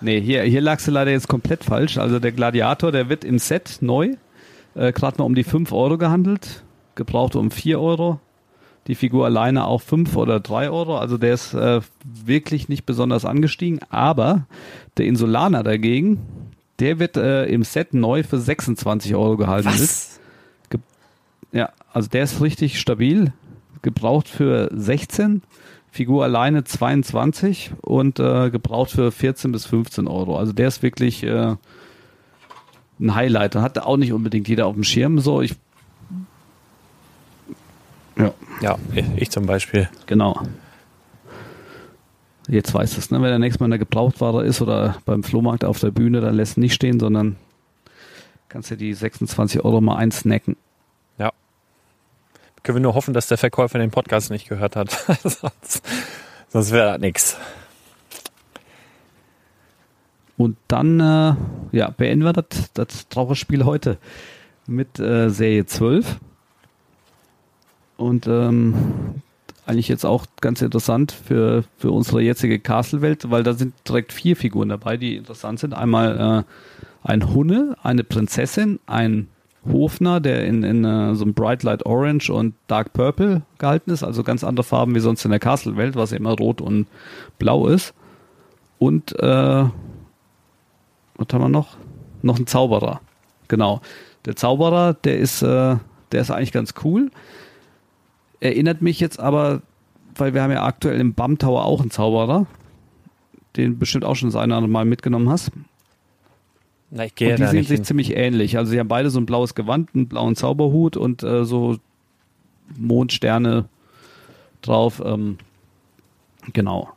nee, hier, hier lagst du leider jetzt komplett falsch. Also der Gladiator, der wird im Set neu, äh, gerade mal um die 5 Euro gehandelt, gebraucht um 4 Euro. Die Figur alleine auch 5 oder 3 Euro. Also der ist äh, wirklich nicht besonders angestiegen. Aber der Insulaner dagegen, der wird äh, im Set neu für 26 Euro gehalten. Was? Ja, also der ist richtig stabil. Gebraucht für 16, Figur alleine 22 und äh, gebraucht für 14 bis 15 Euro. Also der ist wirklich äh, ein Highlight. Hat auch nicht unbedingt jeder auf dem Schirm. So, ich. Ja, Ja, ich zum Beispiel. genau. Jetzt weißt du es, ne? Wenn der nächste Mal in der Gebrauchtware ist oder beim Flohmarkt auf der Bühne, dann lässt nicht stehen, sondern kannst dir die 26 Euro mal einsnacken. Ja. Können wir nur hoffen, dass der Verkäufer den Podcast nicht gehört hat. (laughs) sonst sonst wäre das nix. Und dann äh, ja, beenden wir das, das Trauerspiel heute mit äh, Serie 12. Und ähm, eigentlich jetzt auch ganz interessant für, für unsere jetzige Castle-Welt, weil da sind direkt vier Figuren dabei, die interessant sind. Einmal äh, ein Hunne, eine Prinzessin, ein Hofner, der in, in äh, so einem Bright Light Orange und Dark Purple gehalten ist, also ganz andere Farben wie sonst in der Castle-Welt, was immer rot und blau ist. Und äh, was haben wir noch? Noch ein Zauberer. Genau. Der Zauberer, der ist, äh, der ist eigentlich ganz cool. Erinnert mich jetzt aber, weil wir haben ja aktuell im BAM Tower auch einen Zauberer, den bestimmt auch schon das eine oder andere Mal mitgenommen hast. Na, ich gehe und die sehen sich hin. ziemlich ähnlich. Also sie haben beide so ein blaues Gewand, einen blauen Zauberhut und äh, so Mondsterne drauf. Ähm, genau.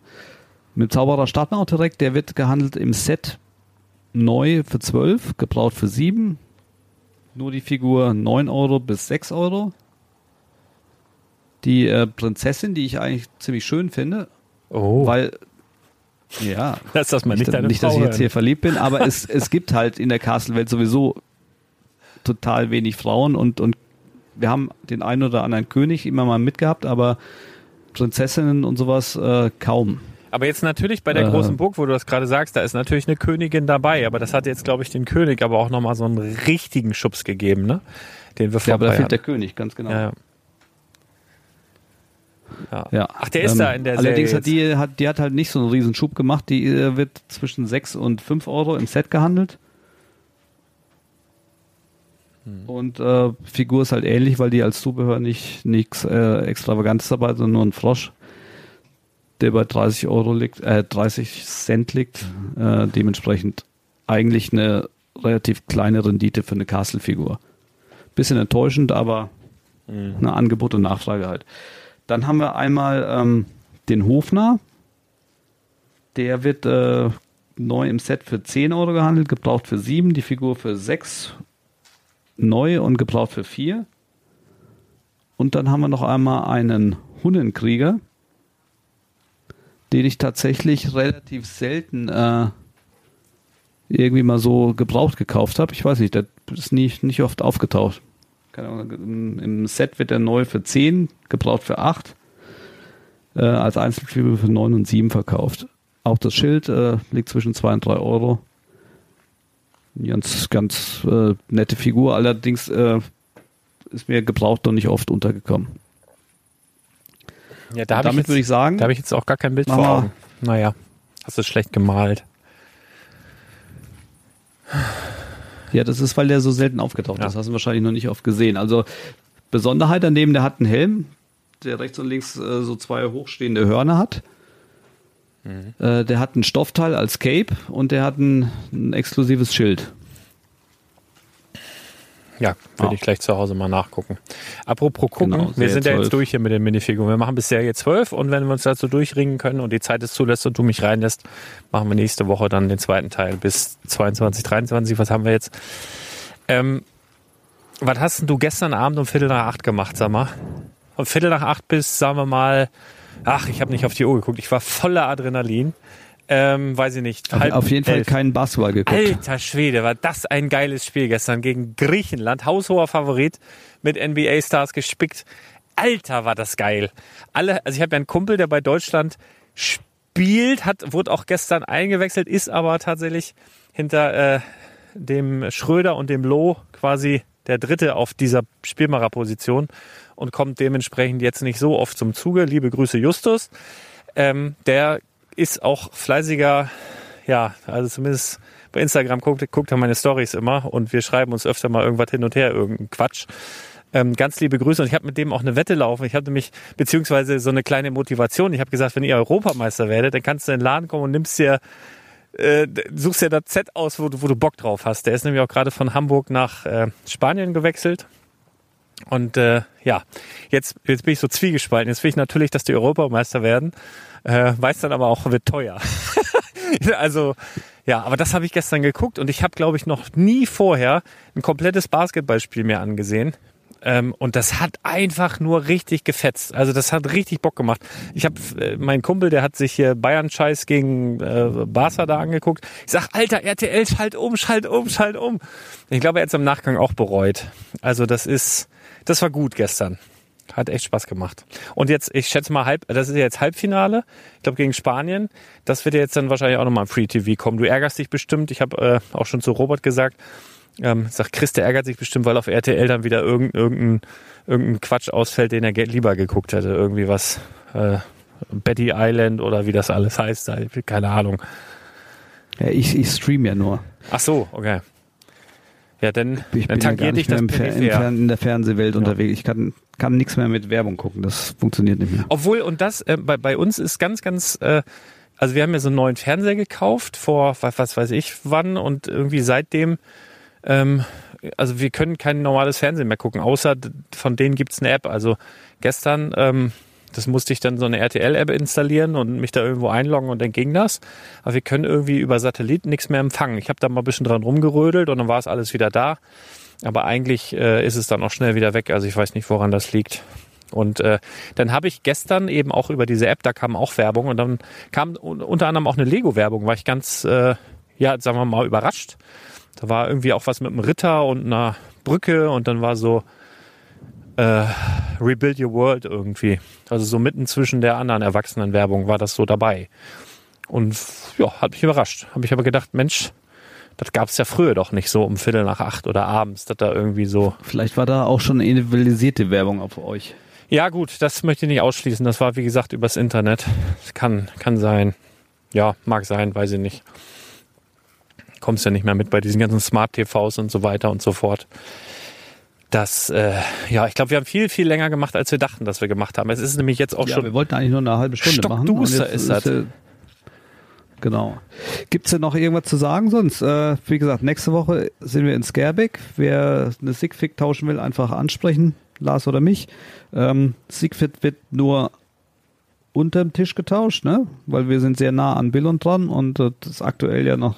Mit Zauberer starten wir auch direkt. Der wird gehandelt im Set neu für 12, gebraucht für 7. Nur die Figur 9 Euro bis 6 Euro. Die äh, Prinzessin, die ich eigentlich ziemlich schön finde, Oh, weil ja, das mal nicht, nicht, nicht Frau dass ich jetzt hier verliebt bin, aber es, es gibt halt in der Castle-Welt sowieso total wenig Frauen und, und wir haben den einen oder anderen König immer mal mitgehabt, aber Prinzessinnen und sowas äh, kaum. Aber jetzt natürlich bei der Äh. großen Burg, wo du das gerade sagst, da ist natürlich eine Königin dabei, aber das hat jetzt, glaube ich, den König aber auch nochmal so einen richtigen Schubs gegeben, ne? Den wir Ja, aber da fehlt der. König, ganz genau. Ja, ja. Ja. Ja. Ach, der ist Ähm, da in der Allerdings Serie hat die, hat die hat halt nicht so einen riesen Schub gemacht. Die äh, wird zwischen 6 und 5 Euro im Set gehandelt. Hm. Und äh, Figur ist halt ähnlich, weil die als Zubehör nicht nichts äh, Extravagantes dabei, sondern nur ein Frosch, der bei 30 Euro liegt, äh, 30 Cent liegt. Äh, dementsprechend eigentlich eine relativ kleine Rendite für eine Castle-Figur. Bisschen enttäuschend, aber eine Angebot und Nachfrage halt. Dann haben wir einmal ähm, den Hofner. Der wird äh, neu im Set für 10 Euro gehandelt, gebraucht für 7, die Figur für 6 neu und gebraucht für 4. Und dann haben wir noch einmal einen Hunnenkrieger, den ich tatsächlich relativ selten äh, irgendwie mal so gebraucht gekauft habe. Ich weiß nicht, der ist nicht, nicht oft aufgetaucht. Keine Ahnung, im, Set wird er neu für 10, gebraucht für 8, äh, als Einzelfigur für 9 und 7 verkauft. Auch das Schild äh, liegt zwischen 2 und 3 Euro. Ganz, ganz äh, nette Figur, allerdings äh, ist mir gebraucht noch nicht oft untergekommen. Ja, da habe ich, Damit jetzt- würde ich sagen, da hab ich jetzt auch gar kein Bild vor Augen. Naja, hast du schlecht gemalt. Ja, das ist, weil der so selten aufgetaucht Ja. ist. Das hast du wahrscheinlich noch nicht oft gesehen. Also Besonderheit an dem, der hat einen Helm, der rechts und links äh, so zwei hochstehende Hörner hat. Äh, der hat ein Stoffteil als Cape und der hat ein, ein exklusives Schild. Ja, würde Ah. ich gleich zu Hause mal nachgucken. Apropos gucken, Genau, wir sind ja 12. jetzt durch hier mit den Minifiguren. Wir machen bis Serie 12 und wenn wir uns dazu durchringen können und die Zeit es zulässt und du mich reinlässt, machen wir nächste Woche dann den zweiten Teil bis 22, 23. Was haben wir jetzt? Ähm, was hast denn du gestern Abend um Viertel nach acht gemacht, sag mal? Um Viertel nach acht bis, sagen wir mal, ach, ich habe nicht auf die Uhr geguckt. Ich war voller Adrenalin. Ähm, weiß ich nicht. Auf, halb auf jeden Fall elf. keinen Basketball geguckt. Alter Schwede, war das ein geiles Spiel gestern gegen Griechenland. Haushoher Favorit mit NBA-Stars gespickt. Alter, war das geil. Alle, also ich habe ja einen Kumpel, der bei Deutschland spielt, hat, wurde auch gestern eingewechselt, ist aber tatsächlich hinter äh, dem Schröder und dem Loh quasi der Dritte auf dieser Spielmacherposition und kommt dementsprechend jetzt nicht so oft zum Zuge. Liebe Grüße Justus. Ähm, der ist auch fleißiger, ja, also zumindest bei Instagram guckt, guckt er meine Stories immer und wir schreiben uns öfter mal irgendwas hin und her, irgendeinen Quatsch. Ähm, ganz liebe Grüße und ich habe mit dem auch eine Wette laufen. Ich hatte mich, beziehungsweise so eine kleine Motivation. Ich habe gesagt, wenn ihr Europameister werdet, dann kannst du in den Laden kommen und nimmst dir, äh, suchst dir das Z aus, wo du, wo du Bock drauf hast. Der ist nämlich auch gerade von Hamburg nach äh, Spanien gewechselt. Und äh, ja, jetzt, jetzt bin ich so zwiegespalten. Jetzt will ich natürlich, dass die Europameister werden. Äh, weiß dann aber auch, wird teuer. (laughs) also, ja, aber das habe ich gestern geguckt und ich habe, glaube ich, noch nie vorher ein komplettes Basketballspiel mehr angesehen. Ähm, und das hat einfach nur richtig gefetzt. Also das hat richtig Bock gemacht. Ich habe, äh, mein Kumpel, der hat sich hier Bayern-Scheiß gegen äh, Barca da angeguckt. Ich sag, Alter, RTL, schalt um, schalt um, schalt um. Ich glaube, er hat es im Nachgang auch bereut. Also das ist, das war gut gestern. Hat echt Spaß gemacht. Und jetzt, ich schätze mal, halb, das ist ja jetzt Halbfinale. Ich glaube gegen Spanien. Das wird ja jetzt dann wahrscheinlich auch nochmal im Free TV kommen. Du ärgerst dich bestimmt. Ich habe äh, auch schon zu Robert gesagt, ähm, sagt Chris, der ärgert sich bestimmt, weil auf RTL dann wieder irgendein, irgendein, irgendein Quatsch ausfällt, den er lieber geguckt hätte. Irgendwie was, äh, Betty Island oder wie das alles heißt. Keine Ahnung. Ja, ich, ich stream ja nur. Ach so, okay. Ja, dann, Ich dann bin ja gar tangiert dich nicht mehr das peripher. In der Fernsehwelt unterwegs. Ich kann, kann nichts mehr mit Werbung gucken. Das funktioniert nicht mehr. Obwohl, und das äh, bei, bei uns ist ganz, ganz äh, Also wir haben ja so einen neuen Fernseher gekauft vor was, was weiß ich wann und irgendwie seitdem, ähm, also wir können kein normales Fernsehen mehr gucken, außer von denen gibt's eine App. Also gestern, ähm, das musste ich dann so eine RTL-App installieren und mich da irgendwo einloggen und dann ging das. Aber wir können irgendwie über Satellit nichts mehr empfangen. Ich habe da mal ein bisschen dran rumgerödelt und dann war es alles wieder da. Aber eigentlich äh, ist es dann auch schnell wieder weg. Also ich weiß nicht, woran das liegt. Und äh, dann habe ich gestern eben auch über diese App, da kam auch Werbung und dann kam un- unter anderem auch eine Lego-Werbung, war ich ganz, äh, ja, sagen wir mal, überrascht. Da war irgendwie auch was mit einem Ritter und einer Brücke und dann war so äh, Rebuild Your World irgendwie. Also so mitten zwischen der anderen Erwachsenenwerbung war das so dabei. Und ja, hat mich überrascht. Habe ich aber gedacht, Mensch, das gab es ja früher doch nicht so um Viertel nach acht oder abends, dass da irgendwie so Vielleicht war da auch schon individualisierte Werbung auf euch. Ja, gut, das möchte ich nicht ausschließen. Das war, wie gesagt, übers Internet. Das kann, kann sein. Ja, mag sein, weiß ich nicht. Kommst ja nicht mehr mit bei diesen ganzen Smart-TVs und so weiter und so fort. Das, äh, ja, ich glaube, wir haben viel, viel länger gemacht, als wir dachten, dass wir gemacht haben. Es ist nämlich jetzt auch ja, schon. wir wollten eigentlich nur eine halbe Stunde machen. Und jetzt ist das. äh, Genau. Gibt's denn noch irgendwas zu sagen sonst? Äh, wie gesagt, nächste Woche sind wir in Scareback. Wer eine Sigfig tauschen will, einfach ansprechen, Lars oder mich. Ähm, Sigfit wird nur unterm Tisch getauscht, ne? Weil wir sind sehr nah an Billund dran und äh, das ist aktuell ja noch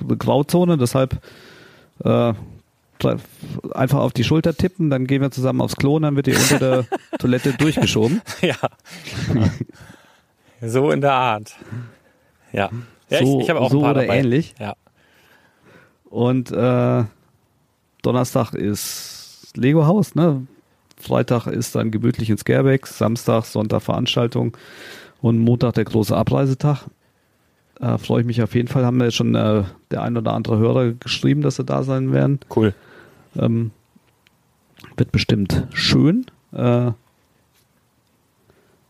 eine Grauzone, deshalb äh, einfach auf die Schulter tippen, dann gehen wir zusammen aufs Klo und dann wird die unter der (laughs) Toilette durchgeschoben. ja. so in der Art. Ja. ja so ich, ich habe auch so ein paar oder dabei. ähnlich. Ja. Und äh, Donnerstag ist Lego Haus, ne? Freitag ist dann gemütlich ins Scareback, Samstag, Sonntag Veranstaltung und Montag der große Abreisetag. Äh, Freue ich mich auf jeden Fall. Haben wir schon äh, der ein oder andere Hörer geschrieben, dass sie da sein werden. Cool. Ähm, wird bestimmt schön. Äh,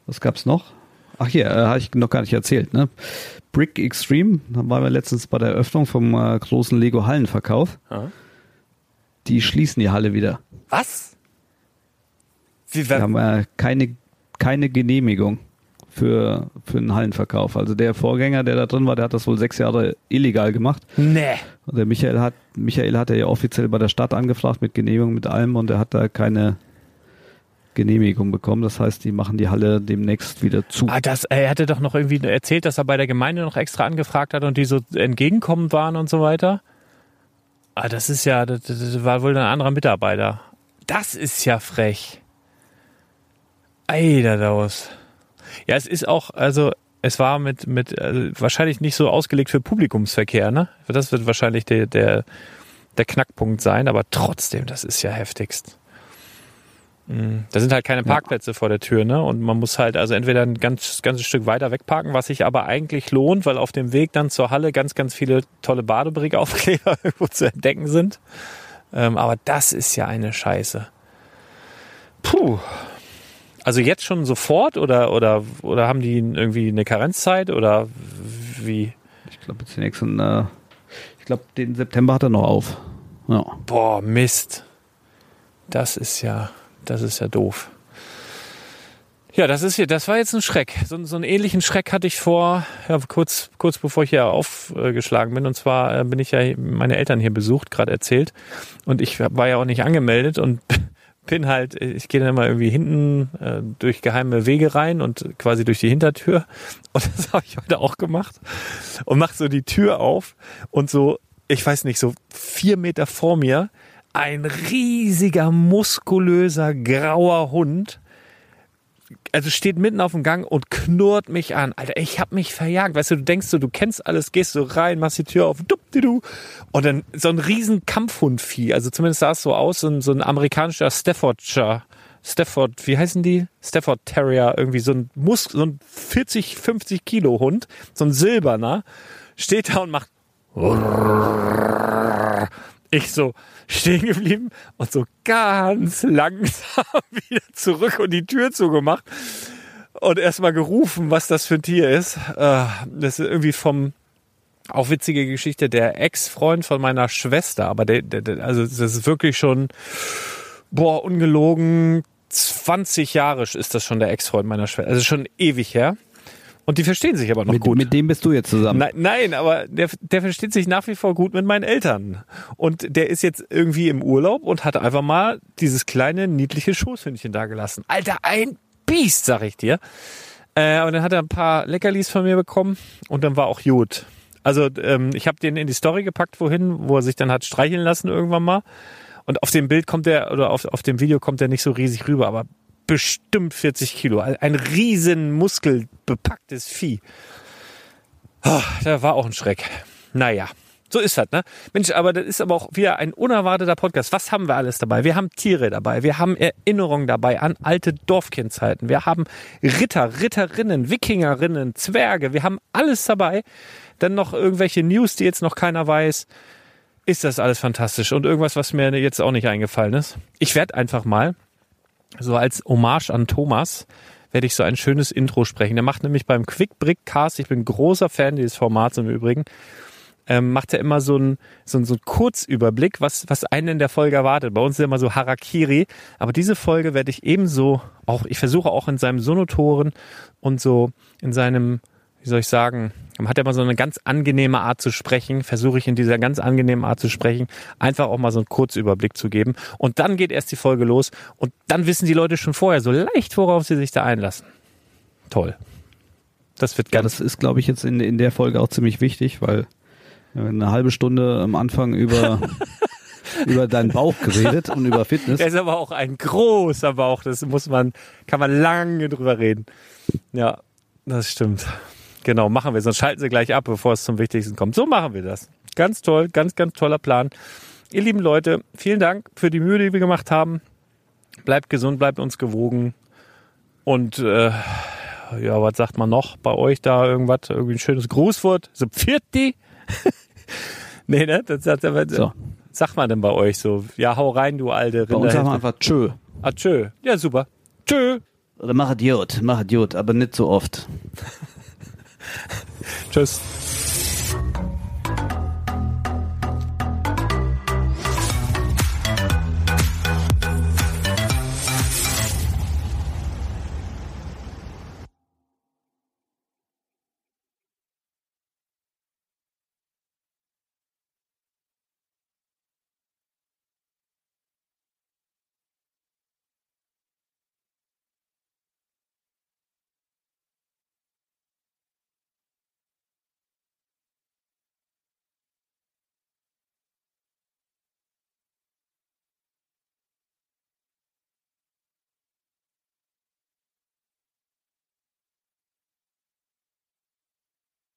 was gab's noch? Ach hier, äh, habe ich noch gar nicht erzählt. Ne? Brick Extreme, da waren wir letztens bei der Eröffnung vom äh, großen Lego Hallenverkauf. Ja. Die schließen die Halle wieder. Was? Wir haben äh, keine, keine Genehmigung für, für einen Hallenverkauf. Also der Vorgänger, der da drin war, der hat das wohl sechs Jahre illegal gemacht. nee. Und der Michael hat, Michael hat ja offiziell bei der Stadt angefragt mit Genehmigung, mit allem und er hat da keine Genehmigung bekommen. Das heißt, die machen die Halle demnächst wieder zu. Ah, das, er hatte doch noch irgendwie erzählt, dass er bei der Gemeinde noch extra angefragt hat und die so entgegenkommend waren und so weiter. Ah, das ist ja, das, das war wohl ein anderer Mitarbeiter. Das ist ja frech. Eiderdaus. Ja, es ist auch, also es war mit, mit also wahrscheinlich nicht so ausgelegt für Publikumsverkehr, ne? Das wird wahrscheinlich der, der, der Knackpunkt sein, aber trotzdem, das ist ja heftigst. Mm, Da sind halt keine Parkplätze vor der Tür, ne? Und man muss halt also entweder ein ganz, ganzes Stück weiter wegparken, was sich aber eigentlich lohnt, weil auf dem Weg dann zur Halle ganz, ganz viele tolle Badebrick-Aufkleber (laughs) irgendwo zu entdecken sind. Ähm, aber das ist ja eine Scheiße. Puh. Also jetzt schon sofort oder, oder, oder haben die irgendwie eine Karenzzeit oder wie? Ich glaube, jetzt den nächsten, äh, ich glaube, den September hat er noch auf. Ja. Boah, Mist. Das ist ja, das ist ja doof. Ja, das ist hier, das war jetzt ein Schreck. So, so einen ähnlichen Schreck hatte ich vor, ja, kurz, kurz bevor ich hier aufgeschlagen bin. Und zwar äh, bin ich ja meine Eltern hier besucht, gerade erzählt. Und ich war ja auch nicht angemeldet und (laughs) bin halt, ich gehe dann mal irgendwie hinten äh, durch geheime Wege rein und quasi durch die Hintertür. (laughs) Und das habe ich heute auch gemacht. Und mach so die Tür auf und so, ich weiß nicht, so vier Meter vor mir ein riesiger, muskulöser, grauer Hund. Also steht mitten auf dem Gang und knurrt mich an. Alter, ich hab mich verjagt. Weißt du, du denkst so, du kennst alles, gehst so rein, machst die Tür auf, du und dann so ein riesen Kampfhundvieh. Also zumindest sah es so aus, so ein, so ein amerikanischer Staffordshire. Stafford, wie heißen die? Stafford Terrier, irgendwie so ein Mus so ein 40, 50 Kilo Hund, so ein silberner, steht da und macht ich so stehen geblieben und so ganz langsam (laughs) wieder zurück und die Tür zugemacht und erstmal gerufen, was das für ein Tier ist. Äh, Das ist irgendwie vom, auch witzige Geschichte, der Ex-Freund von meiner Schwester, aber der, der, also das ist wirklich schon, boah, ungelogen, 20 Jahre ist das schon der Ex-Freund meiner Schwester, also schon ewig her. Und die verstehen sich aber noch Mit, gut. mit dem bist du jetzt zusammen. Nein, nein, aber der, der versteht sich nach wie vor gut mit meinen Eltern. Und der ist jetzt irgendwie im Urlaub und hat einfach mal dieses kleine, niedliche Schoßhündchen da gelassen. Alter, ein Biest, sag ich dir. Äh, und dann hat er ein paar Leckerlis von mir bekommen und dann war auch gut. Also ähm, ich habe den in die Story gepackt, wohin, wo er sich dann hat streicheln lassen irgendwann mal. Und auf dem Bild kommt er, oder auf, auf dem Video kommt er nicht so riesig rüber, aber bestimmt 40 Kilo. Ein riesen muskelbepacktes Vieh. Ah, da war auch ein Schreck. Naja, so ist das, ne? Mensch, aber das ist aber auch wieder ein unerwarteter Podcast. Was haben wir alles dabei? Wir haben Tiere dabei, wir haben Erinnerungen dabei an alte Dorfkindzeiten, wir haben Ritter, Ritterinnen, Wikingerinnen, Zwerge, wir haben alles dabei. Dann noch irgendwelche News, die jetzt noch keiner weiß. Ist das alles fantastisch und irgendwas, was mir jetzt auch nicht eingefallen ist. Ich werde einfach mal, so als Hommage an Thomas, werde ich so ein schönes Intro sprechen. Der macht nämlich beim Quick Brick Cast, ich bin großer Fan dieses Formats im Übrigen, ähm, macht er immer so einen so einen, so einen Kurzüberblick, was, was einen in der Folge erwartet. Bei uns ist immer so Harakiri, aber diese Folge werde ich ebenso auch, ich versuche auch in seinem Sonotoren und so in seinem, wie soll ich sagen, hat er immer so eine ganz angenehme Art zu sprechen, versuche ich in dieser ganz angenehmen Art zu sprechen, einfach auch mal so einen Kurzüberblick zu geben. Und dann geht erst die Folge los und dann wissen die Leute schon vorher so leicht, worauf sie sich da einlassen. Toll. Das wird Ja, ganz das ist, glaube ich, jetzt in, in der Folge auch ziemlich wichtig, weil wir haben eine halbe Stunde am Anfang über, (laughs) über deinen Bauch geredet und über Fitness. Der ist aber auch ein großer Bauch. Das muss man, kann man lange drüber reden. Ja, das stimmt. Genau, machen wir. Sonst schalten sie gleich ab, bevor es zum Wichtigsten kommt. So machen wir das. Ganz toll, ganz, ganz toller Plan. Ihr lieben Leute, vielen Dank für die Mühe, die wir gemacht haben. Bleibt gesund, bleibt uns gewogen. Und äh, ja, was sagt man noch bei euch da irgendwas? Irgendwie ein schönes Grußwort? So Pfirti? (laughs) nee, ne? Das sagt, aber, So. sagt man denn bei euch so? Ja, hau rein, du alte Bei uns sagen wir einfach tschö. Ah, tschö. Ja, super. Tschö. Oder mach Idiot, mach Idiot, aber nicht so oft. Tschüss.